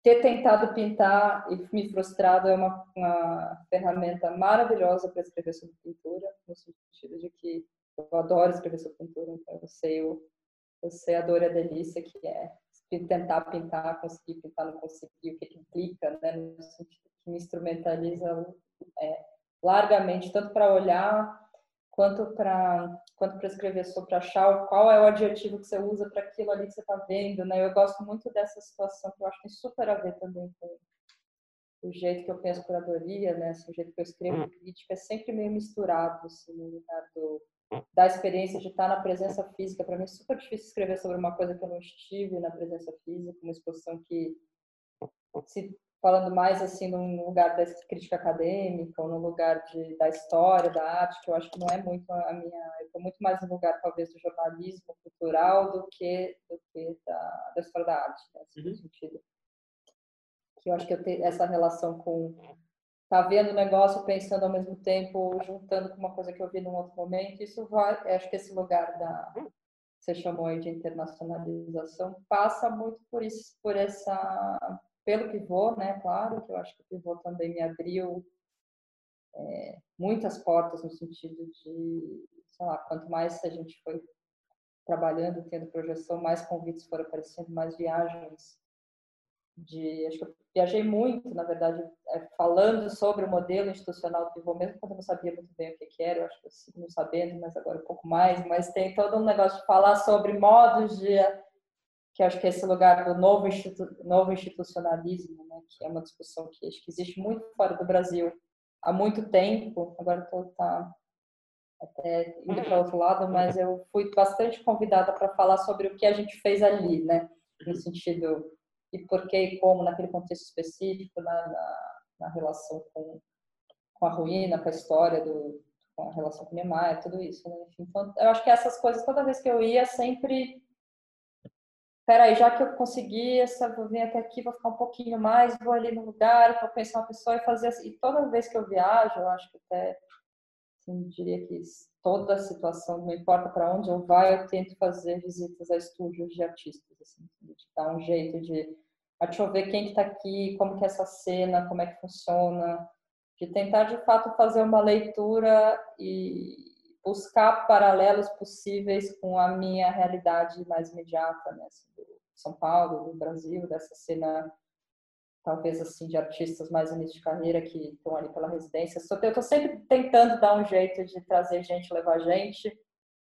ter tentado pintar e me frustrado é uma, uma ferramenta maravilhosa para escrever sobre pintura, no sentido de que eu adoro escrever sobre pintura, então eu sei, o, eu sei a dor e a delícia que é tentar pintar, conseguir pintar, não conseguir, o que implica, né, no sentido que me instrumentaliza é, largamente, tanto para olhar quanto para quanto para escrever sobre achar qual é o adjetivo que você usa para aquilo ali que você está vendo, né? Eu gosto muito dessa situação que eu acho que tem super a ver também com o jeito que eu penso curadoria, né? Assim, o jeito que eu escrevo hum. crítica é sempre meio misturado, assim, no lugar do, da experiência de estar na presença física. Para mim é super difícil escrever sobre uma coisa que eu não estive na presença física, uma exposição que se falando mais assim num lugar da crítica acadêmica ou no lugar de, da história, da arte, que eu acho que não é muito a minha, eu estou muito mais no lugar talvez do jornalismo cultural do que do que da, da história da arte, né, uhum. sentido. Que eu acho que eu tenho essa relação com tá vendo o negócio, pensando ao mesmo tempo, juntando com uma coisa que eu vi num outro momento, isso vai, acho que esse lugar da você chamou aí de internacionalização passa muito por isso, por essa pelo pivô, né, claro, que eu acho que o pivô também me abriu é, muitas portas no sentido de, sei lá, quanto mais a gente foi trabalhando, tendo projeção, mais convites foram aparecendo, mais viagens de, acho que eu viajei muito, na verdade, é, falando sobre o modelo institucional do pivô, mesmo quando eu não sabia muito bem o que, que era, eu acho que eu sigo sabendo, mas agora um pouco mais, mas tem todo um negócio de falar sobre modos de que acho que é esse lugar do novo, institu novo institucionalismo, né, que é uma discussão que acho que existe muito fora do Brasil há muito tempo. Agora estou tá até indo para outro lado, mas eu fui bastante convidada para falar sobre o que a gente fez ali, né, no sentido e por que e como naquele contexto específico, na, na, na relação com, com a ruína, com a história do com a relação com Niemeyer, tudo isso, né? Enfim, então, eu acho que essas coisas, toda vez que eu ia, sempre peraí, já que eu consegui essa, vou vir até aqui, vou ficar um pouquinho mais, vou ali no lugar, vou pensar uma pessoa e fazer assim. E toda vez que eu viajo, eu acho que até, assim, diria que toda a situação, não importa para onde eu vá, eu tento fazer visitas a estúdios de artistas, assim, de dar um jeito de, deixa eu ver quem está aqui, como que é essa cena, como é que funciona, de tentar de fato fazer uma leitura e buscar paralelos possíveis com a minha realidade mais imediata, né? Assim, do São Paulo, do Brasil, dessa cena talvez assim de artistas mais início de carreira que estão ali pela residência. Eu estou sempre tentando dar um jeito de trazer gente, levar gente,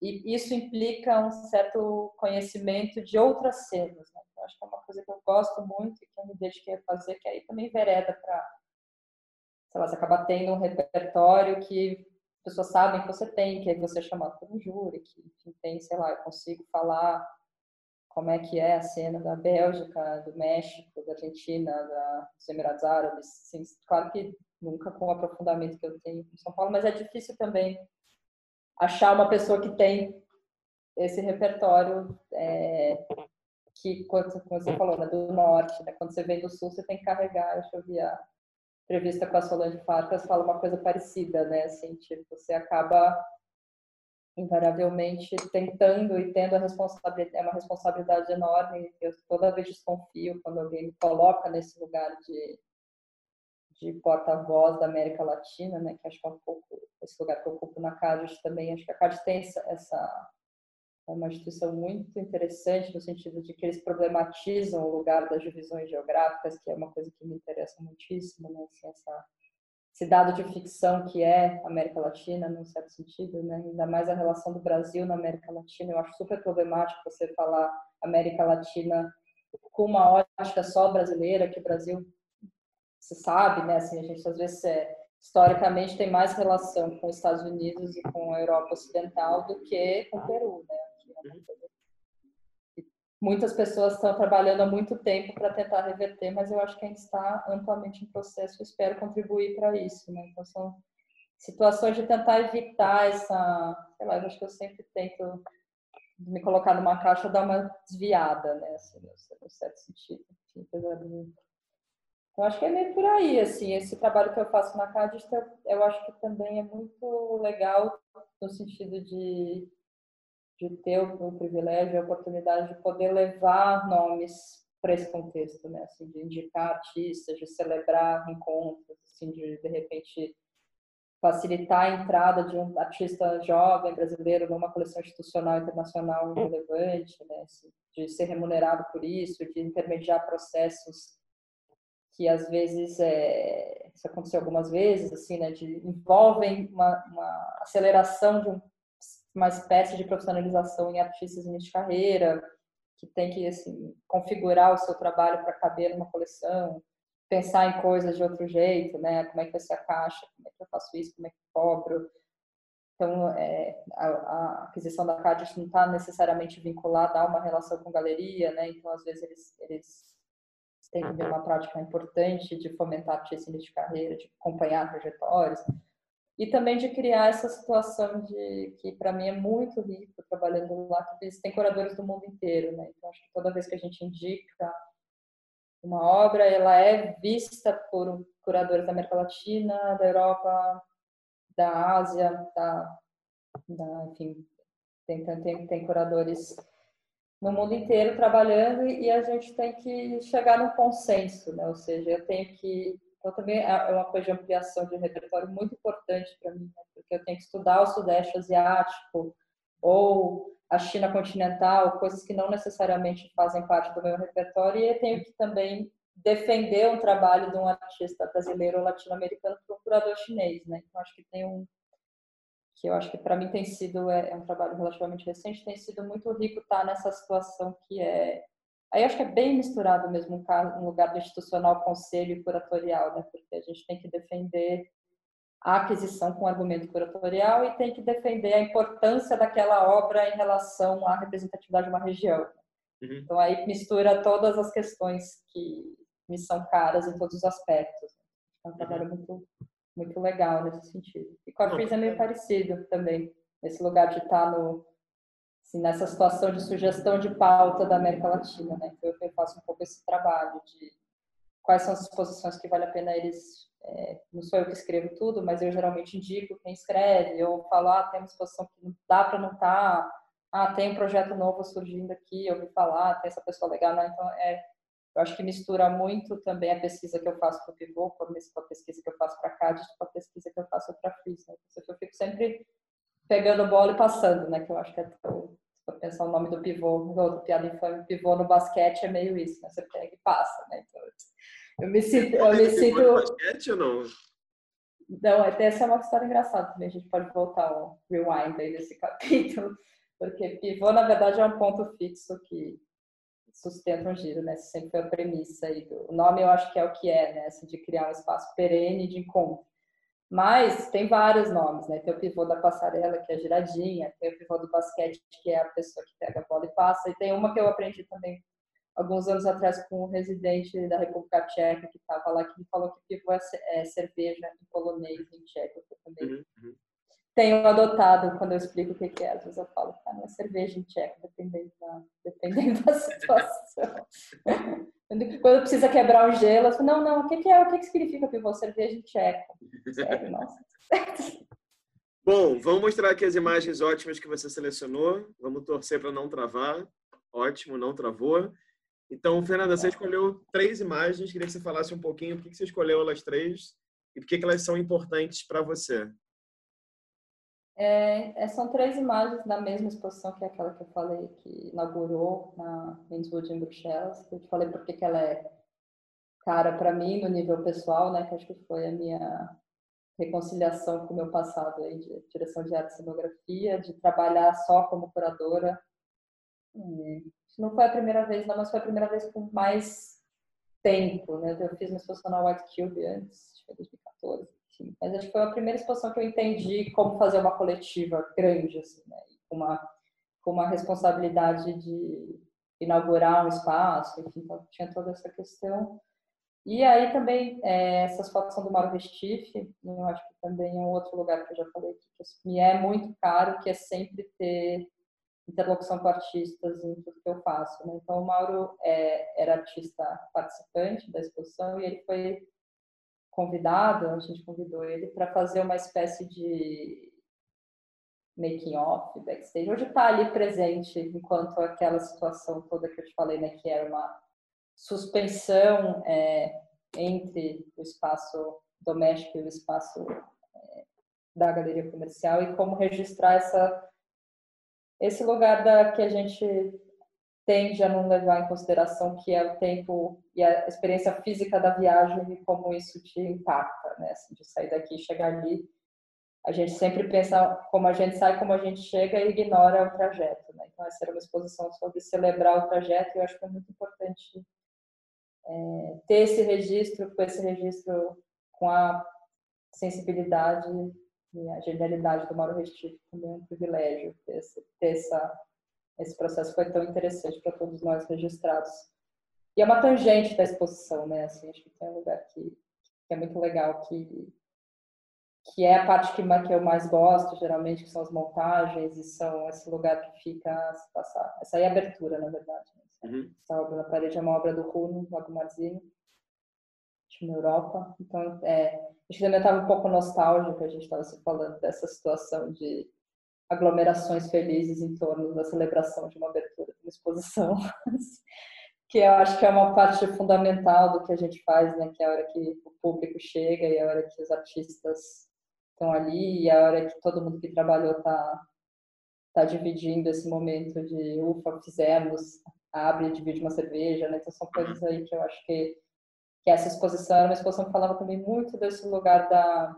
e isso implica um certo conhecimento de outras cenas. Né? Eu acho que é uma coisa que eu gosto muito e que eu me dediquei a fazer, que aí também vereda para, sei lá, você acaba tendo um repertório que pessoas sabem que você tem, que você é chamado por um júri, que enfim, tem, sei lá, eu consigo falar como é que é a cena da Bélgica, do México, da Argentina, da, dos Emirados Árabes. Sim, claro que nunca com o aprofundamento que eu tenho em São Paulo, mas é difícil também achar uma pessoa que tem esse repertório é, que, como você falou, né, do norte, né, quando você vem do sul, você tem que carregar. Deixa eu ver entrevista com a Solange Farcas, fala uma coisa parecida, né? Assim, tipo, você acaba invariavelmente tentando e tendo a responsabilidade, é uma responsabilidade enorme. Eu toda vez desconfio quando alguém me coloca nesse lugar de, de porta-voz da América Latina, né, que acho que é um pouco esse lugar que eu ocupo na CADES também. Acho que a CADES tem essa é uma instituição muito interessante no sentido de que eles problematizam o lugar das divisões geográficas, que é uma coisa que me interessa muitíssimo, né, assim, essa esse dado de ficção que é América Latina, num certo sentido, né? ainda mais a relação do Brasil na América Latina. Eu acho super problemático você falar América Latina com uma ótica só brasileira, que o Brasil, se sabe, né? Assim, a gente às vezes é, historicamente tem mais relação com os Estados Unidos e com a Europa Ocidental do que com o Peru, né? Muitas pessoas estão trabalhando há muito tempo para tentar reverter, mas eu acho que ainda está amplamente em processo. espero contribuir para isso. Né? Então, são situações de tentar evitar essa. Sei lá, eu acho que eu sempre tento me colocar numa caixa dar uma desviada, né? Assim, no certo sentido. Então, acho que é meio por aí, assim, esse trabalho que eu faço na CAD, eu acho que também é muito legal no sentido de de ter o, privilégio, a oportunidade de poder levar nomes para esse contexto, né? Assim, de indicar artistas, de celebrar encontros, assim, de de repente facilitar a entrada de um artista jovem brasileiro numa coleção institucional internacional relevante, né? Assim, de ser remunerado por isso, de intermediar processos que às vezes é, isso aconteceu algumas vezes, assim, né? De envolvem uma, uma aceleração de um uma espécie de profissionalização em artistas início de carreira, que tem que assim, configurar o seu trabalho para caber numa coleção, pensar em coisas de outro jeito, né? Como é que vai ser a caixa, como é que eu faço isso, como é que eu cobro. Então, é, a, a, aquisição da CAD não está necessariamente vinculada a uma relação com galeria, né? Então, às vezes, eles, eles têm que ver uma prática importante de fomentar artistas de carreira, de acompanhar trajetórias e também de criar essa situação de que para mim é muito rico trabalhando lá que existem curadores do mundo inteiro né? Então acho que toda vez que a gente indica uma obra ela é vista por curadores da América Latina da Europa da Ásia da, da enfim tem, tem tem curadores no mundo inteiro trabalhando e a gente tem que chegar no consenso né? Ou seja eu tenho que então, também é, é uma coisa de ampliação de repertório muito importante para mim, né? porque eu tenho que estudar o Sudeste Asiático ou a China continental, coisas que não necessariamente fazem parte do meu repertório, e eu tenho que também defender um trabalho de um artista brasileiro ou latino-americano para um curador chinês, né? Então acho que tem um que eu acho que para mim tem sido é, é, um trabalho relativamente recente, tem sido muito rico estar nessa situação que é Aí acho que é bem misturado mesmo um, lugar do institucional, conselho e curatorial, né? porque a gente tem que defender a aquisição com argumento curatorial e tem que defender a importância daquela obra em relação à representatividade de uma região. Uhum. Então aí mistura todas as questões que me são caras em todos os aspectos. É um trabalho uhum. muito, muito legal nesse sentido. E com a Cris é meio parecido também, nesse lugar de estar no, assim, nessa situação de sugestão de pauta da América Latina, né? Então eu faço um pouco esse trabalho de quais são as exposições que vale a pena eles é, não sou eu que escrevo tudo, mas eu geralmente indico quem escreve, ou falo, ah, tem uma exposição que não dá para não estar, tá. ah, tem um projeto novo surgindo aqui, eu ouvi falar, tem essa pessoa legal, né? Então, é, eu acho que mistura muito também a pesquisa que eu faço para o Pivô, com a pesquisa que eu faço para a CAD, com a pesquisa que eu faço para a FIS, né? Eu fico sempre pegando bola e passando, né? Que eu acho que é para pensar o nome do pivô, do piada infame, pivô no basquete é meio isso, né? Você pega e passa, né? Então, eu me sinto, eu me sinto. basquete ou não? Não, essa é uma história engraçada também. A gente pode voltar ao rewind aí desse *laughs* capítulo, porque pivô na verdade é um ponto fixo que sustenta um giro, né? Essa sempre foi a premissa aí do o nome. Eu acho que é o que é, né? Assim, de criar um espaço perene de encontro. Mas tem vários nomes, né? Tem o pivô da passarela, que é a giradinha, tem o pivô do basquete, que é a pessoa que pega a bola e passa, e tem uma que eu aprendi também alguns anos atrás com um residente da República Tcheca que estava lá, que falou que pivô é, é cerveja em polonês, em tcheco, eu também uhum, uhum. tenho adotado quando eu explico o que, que é. Às vezes eu falo, ah, não é cerveja em tcheco, dependendo da, dependendo da *laughs* situação. Quando precisa quebrar o gelo, eu não, não, o que, que é? O que, que significa pivô cerveja em tcheco? Sério. *laughs* Bom, vamos mostrar aqui as imagens ótimas que você selecionou. Vamos torcer para não travar. Ótimo, não travou. Então, Fernanda, você escolheu três imagens. Queria que você falasse um pouquinho por que você escolheu elas três e por que elas são importantes para você. É, é, são três imagens da mesma exposição que é aquela que eu falei que inaugurou na Windwood em Bruxelas. Eu te falei porque que ela é cara para mim no nível pessoal, né? Que acho que foi a minha reconciliação com o meu passado aí de direção de arte e cenografia, de trabalhar só como curadora. É, não foi a primeira vez, não, mas foi a primeira vez com mais tempo, né? Eu fiz uma exposição na White Cube antes, acho que foi 2014 assim. Mas acho que foi a primeira exposição que eu entendi como fazer uma coletiva grande, assim, né? Com uma, com uma responsabilidade de inaugurar um espaço, enfim, então tinha toda essa questão. E aí também, é, essas fotos são do Mauro Restife, eu acho que também é um outro lugar que eu já falei que me é muito caro, que é sempre ter interlocução com artistas em tudo que eu faço. Né? Então, o Mauro é, era artista participante da exposição e ele foi convidado, a gente convidou ele para fazer uma espécie de making off, backstage. Hoje está ali presente enquanto aquela situação toda que eu te falei, né, que era uma suspensão é, entre o espaço doméstico e o espaço é, da galeria comercial e como registrar essa esse lugar da que a gente tende a não levar em consideração que é o tempo e a experiência física da viagem e como isso te impacta, né? Assim, de sair daqui e chegar ali. A gente sempre pensa como a gente sai, como a gente chega e ignora o trajeto, né? Então, essa era uma exposição sobre celebrar o trajeto e eu acho que é muito importante é, ter esse registro, com esse registro com a sensibilidade e a genialidade do Mauro Restivo também é um privilégio ter, essa esse processo foi tão interessante para todos nós registrados. E é uma tangente da exposição, né? Assim, acho que tem um lugar que, que é muito legal, que, que é a parte que, que eu mais gosto, geralmente, que são as montagens e são esse lugar que fica se passar. Essa aí é a abertura, na verdade. Né? Uhum. Essa obra na parede é uma obra do Runo, Lago Marzini, na Europa. Então, é, acho que também estava um pouco nostálgico, a gente estava se falando dessa situação de aglomerações felizes em torno da celebração de uma abertura de uma exposição, *laughs* que eu acho que é uma parte fundamental do que a gente faz, né? Que é a hora que o público chega e a hora que os artistas estão ali e a hora que todo mundo que trabalhou está tá dividindo esse momento de ufa, fizemos, abre e divide uma cerveja, né? Então são coisas aí que eu acho que, que essa exposição era uma exposição que falava também muito desse lugar da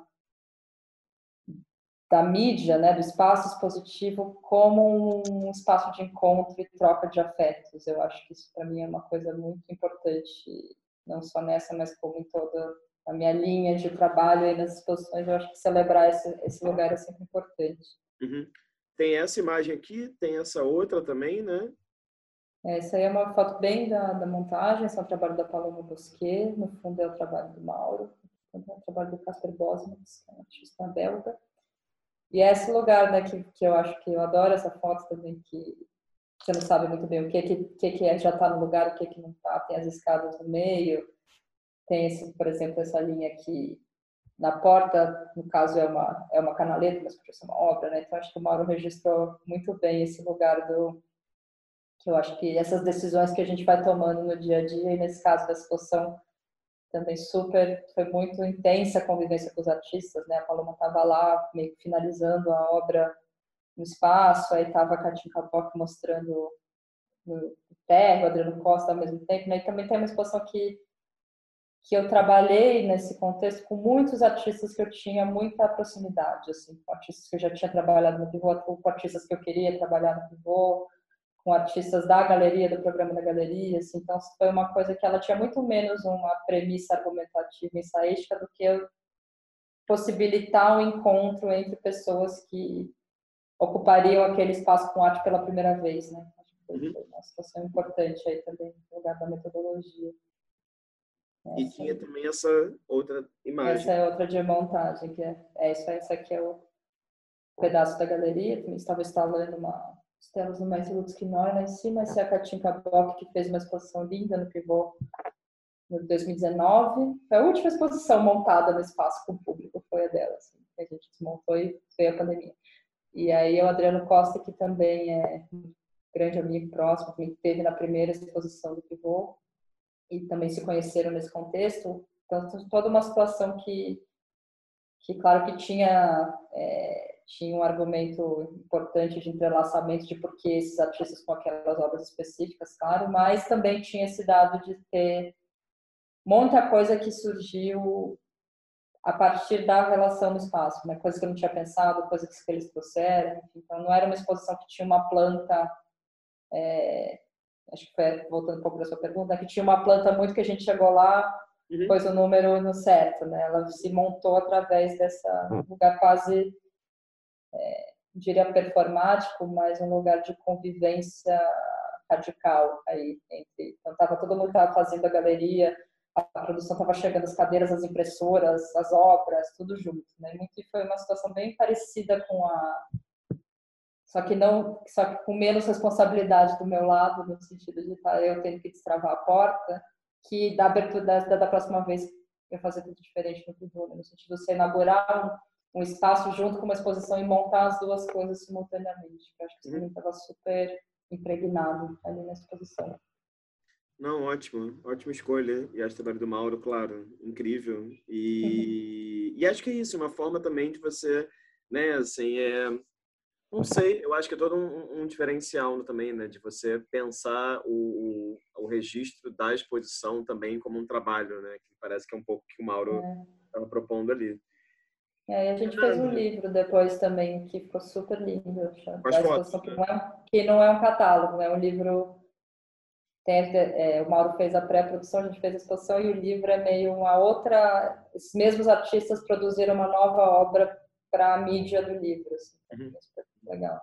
da mídia, né, do espaço expositivo como um espaço de encontro e troca de afetos. Eu acho que isso para mim é uma coisa muito importante, não só nessa, mas como em toda a minha linha de trabalho e nas exposições. Eu acho que celebrar esse, esse lugar é sempre importante. Uhum. Tem essa imagem aqui, tem essa outra também, né? Essa aí é uma foto bem da, da montagem, esse é o trabalho da Paloma Bosquet, no fundo é o trabalho do Mauro, é o trabalho do Casper Bosmans, que é um artista belga. E é esse lugar, né, que, que eu acho que eu adoro essa foto também, que você não sabe muito bem o que, que, que é, já está no lugar, o que, que não está. Tem as escadas no meio, tem, esse, por exemplo, essa linha aqui na porta, no caso é uma, é uma canaleta, mas podia ser uma obra, né? Então acho que o Mauro registrou muito bem esse lugar do. que eu acho que essas decisões que a gente vai tomando no dia a dia, e nesse caso da exposição, também super, foi muito intensa a convivência com os artistas, né? A Paloma estava lá, meio que finalizando a obra no espaço, aí estava a Katin Kabok mostrando o terra, o Adriano Costa ao mesmo tempo, né? E também tem uma exposição que que eu trabalhei nesse contexto com muitos artistas que eu tinha muita proximidade, assim, com artistas que eu já tinha trabalhado no Pivô, com artistas que eu queria trabalhar no Pivô, com artistas da galeria, do programa da galeria, assim, então foi uma coisa que ela tinha muito menos uma premissa argumentativa ensaística do que eu possibilitar um encontro entre pessoas que ocupariam aquele espaço com arte pela primeira vez, né? Acho que foi uhum. uma situação importante aí também, no lugar da metodologia. Essa, e tinha também essa outra imagem. Essa é outra de montagem, que é, é isso, essa aqui é o pedaço da galeria, também estava instalando uma telas no Mais Lutz lá em cima, essa é a Katinka Bock, que fez uma exposição linda no Pivô no 2019. Foi a última exposição montada no espaço com o público, foi a dela, assim, que a gente desmontou e veio a pandemia. E aí o Adriano Costa, que também é um grande amigo próximo, que teve na primeira exposição do Pivô, e também se conheceram nesse contexto. Então, toda uma situação que, que claro que tinha, é, tinha um argumento importante de entrelaçamento de por que esses artistas com aquelas obras específicas, claro, mas também tinha esse dado de ter muita coisa que surgiu a partir da relação no espaço, né? coisa que eu não tinha pensado, coisas que eles trouxeram. Então, não era uma exposição que tinha uma planta é, acho que foi voltando um pouco da sua pergunta, que tinha uma planta muito que a gente chegou lá, uhum. pôs o número no certo, né? Ela se montou através dessa uhum. lugar quase, é, diria performático, mas um lugar de convivência radical aí entre. Então tava todo mundo tava fazendo a galeria, a produção estava chegando, as cadeiras, as impressoras, as obras, tudo junto, né? Muito foi uma situação bem parecida com a só que não, só que com menos responsabilidade do meu lado, no sentido de estar tá, eu tendo que destravar a porta, que da abertura da, da próxima vez eu fazer tudo diferente no Pivô, no sentido de você inaugurar um, espaço junto com uma exposição e montar as duas coisas simultaneamente. Eu acho que isso também estava super impregnado ali na exposição. Não, ótimo, ótima escolha. E acho o trabalho do Mauro, claro, incrível. E, uhum. e acho que é isso, uma forma também de você, né, assim, é, não sei, eu acho que é todo um, um diferencial também, né? De você pensar o, o, o, registro da exposição também como um trabalho, né? Que parece que é um pouco que o Mauro estava é. propondo ali. E a gente fez um livro depois também que ficou super lindo. Fotos, que, não é, que não é um catálogo, é um livro. Tem, é, o Mauro fez a pré-produção, a gente fez a exposição e o livro é meio uma outra. Esses mesmos artistas produziram uma nova obra para a mídia do livro. Assim. Uhum. Legal.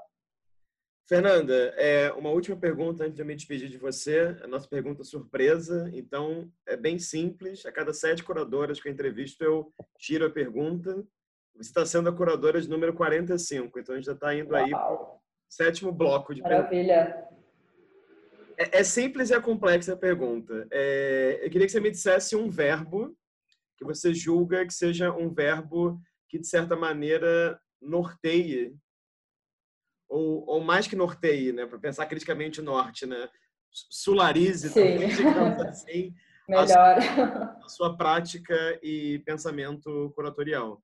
Fernanda, é, uma última pergunta antes de eu me despedir de você. A nossa pergunta surpresa. Então, é bem simples. A cada sete curadoras que eu entrevisto, eu tiro a pergunta. Você está sendo a curadora de número 45. Então, a gente já está indo Uau. aí para o sétimo bloco de Maravilha. É, é, simples e é complexa a pergunta. É, eu queria que você me dissesse um verbo que você julga que seja um verbo que, de certa maneira, norteie ou, ou mais que norteie, né, para pensar criticamente o norte, né, sularize, também, digamos assim, *laughs* Melhor. A sua, a sua prática e pensamento curatorial.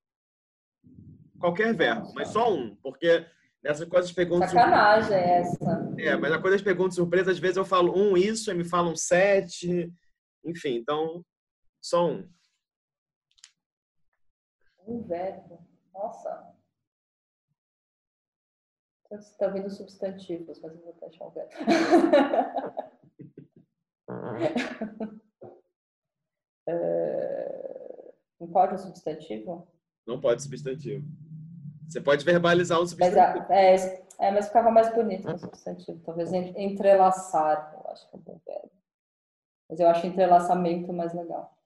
Qualquer verbo, mas só um, porque nessas coisas perguntas. Sacanagem essa. É, mas a coisa das perguntas surpresa, às vezes eu falo um isso, e me falam sete, enfim, então só um. Um verbo. Nossa. Você está vendo substantivos, mas eu vou deixar o verbo. uh, *laughs* não pode um substantivo? Não pode substantivo. Você pode verbalizar um substantivo. Mas, é, é, mas ficava mais bonito com substantivo. Talvez entrelaçar, eu acho que é um bom verbo. Mas eu acho entrelaçamento mais legal.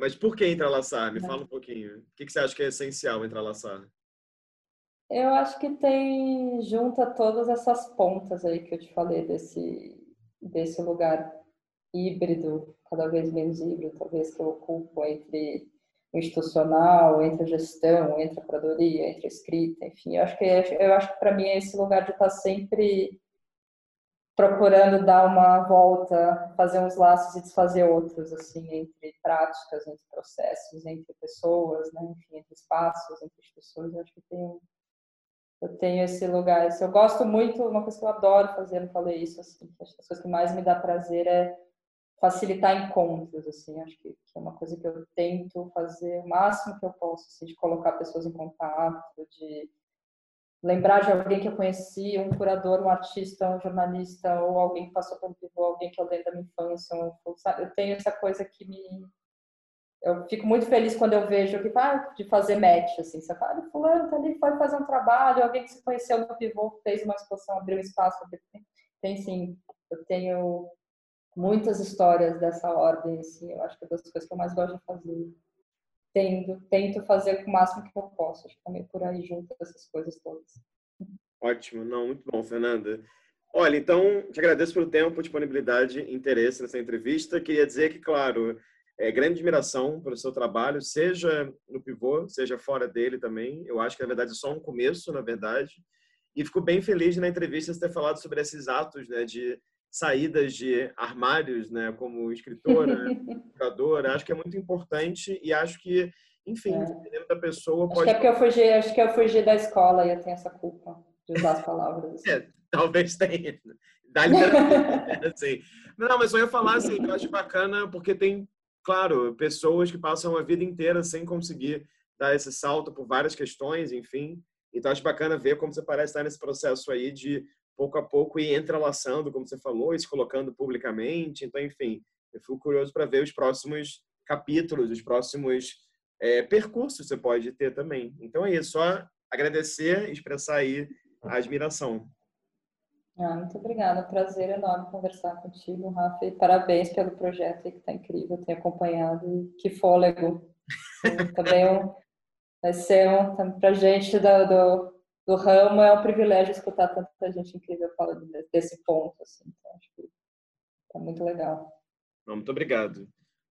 Mas por que entrelaçar? Me fala um pouquinho. O que você acha que é essencial entrelaçar? Eu acho que tem junta todas essas pontas aí que eu te falei desse desse lugar híbrido, cada vez menos híbrido, talvez que eu ocupo entre o institucional, entre a gestão, entre a curadoria, entre a escrita, enfim, eu acho que eu acho que para mim é esse lugar de estar sempre procurando dar uma volta, fazer uns laços e desfazer outros, assim, entre práticas, entre processos, entre pessoas, né, enfim, entre espaços, entre instituições, eu acho que tem eu tenho esse lugar. Assim, eu gosto muito, uma coisa que eu adoro fazer, não falei isso, assim, as coisas que mais me dá prazer é facilitar encontros, assim, acho que, que, é uma coisa que eu tento fazer o máximo que eu posso, assim, de colocar pessoas em contato, de lembrar de alguém que eu conheci, um curador, um artista, um jornalista, ou alguém que passou pelo pivô, alguém que eu lembro da minha infância, um, sabe? eu tenho essa coisa que me eu fico muito feliz quando eu vejo que ah, de fazer match, assim, você fala, ah, fulano tá ali, pode fazer um trabalho, alguém que se conheceu no pivô, fez uma exposição, abriu um espaço, tem sim, eu tenho muitas histórias dessa ordem, assim, eu acho que é das coisas que eu mais gosto de fazer. Tendo, tento fazer o máximo que eu posso, acho que também por aí junto essas coisas todas. Ótimo, não, muito bom, Fernanda. Olha, então, te agradeço pelo tempo, disponibilidade e interesse nessa entrevista. Queria dizer que, claro, é, grande admiração pelo seu trabalho, seja no pivô, seja fora dele também. Eu acho que, na verdade, é só um começo, na verdade. E fico bem feliz na entrevista você ter falado sobre esses atos né, de saídas de armários, né, como escritora, *laughs* educadora. Acho que é muito importante e acho que, enfim, é. dependendo da pessoa... Acho pode... que é porque eu fugi, acho que eu fugi da escola e eu tenho essa culpa de usar as palavras. É, talvez tenha. Da literatura, *laughs* assim. Não, mas só ia falar assim, eu acho bacana porque tem claro, pessoas que passam a vida inteira sem conseguir dar esse salto por várias questões, enfim. Então, acho bacana ver como você parece estar nesse processo aí de pouco a pouco ir entrelaçando, como você falou, e se colocando publicamente. Então, enfim, eu fico curioso para ver os próximos capítulos, os próximos é, percursos que você pode ter também. Então, é isso. Só agradecer e expressar aí a admiração. Ah, muito obrigada, prazer enorme conversar contigo, Rafa, e parabéns pelo projeto que está incrível, tenho acompanhado e que fôlego. *laughs* Também um, vai ser um, para a gente do, do, do, ramo, é um privilégio escutar tanta gente incrível falando desse ponto, assim, então acho que está muito legal. Muito obrigado.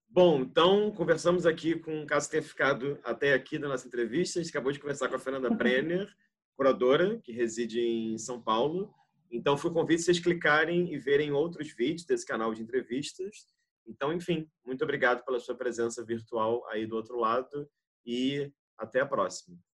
Bom, então conversamos aqui com, caso tenha ficado até aqui da nossa entrevista, a gente acabou de conversar com a Fernanda *laughs* Brenner, curadora, que reside em São Paulo, então, fui convite vocês clicarem e verem outros vídeos desse canal de entrevistas. Então, enfim, muito obrigado pela sua presença virtual aí do outro lado e até a próxima.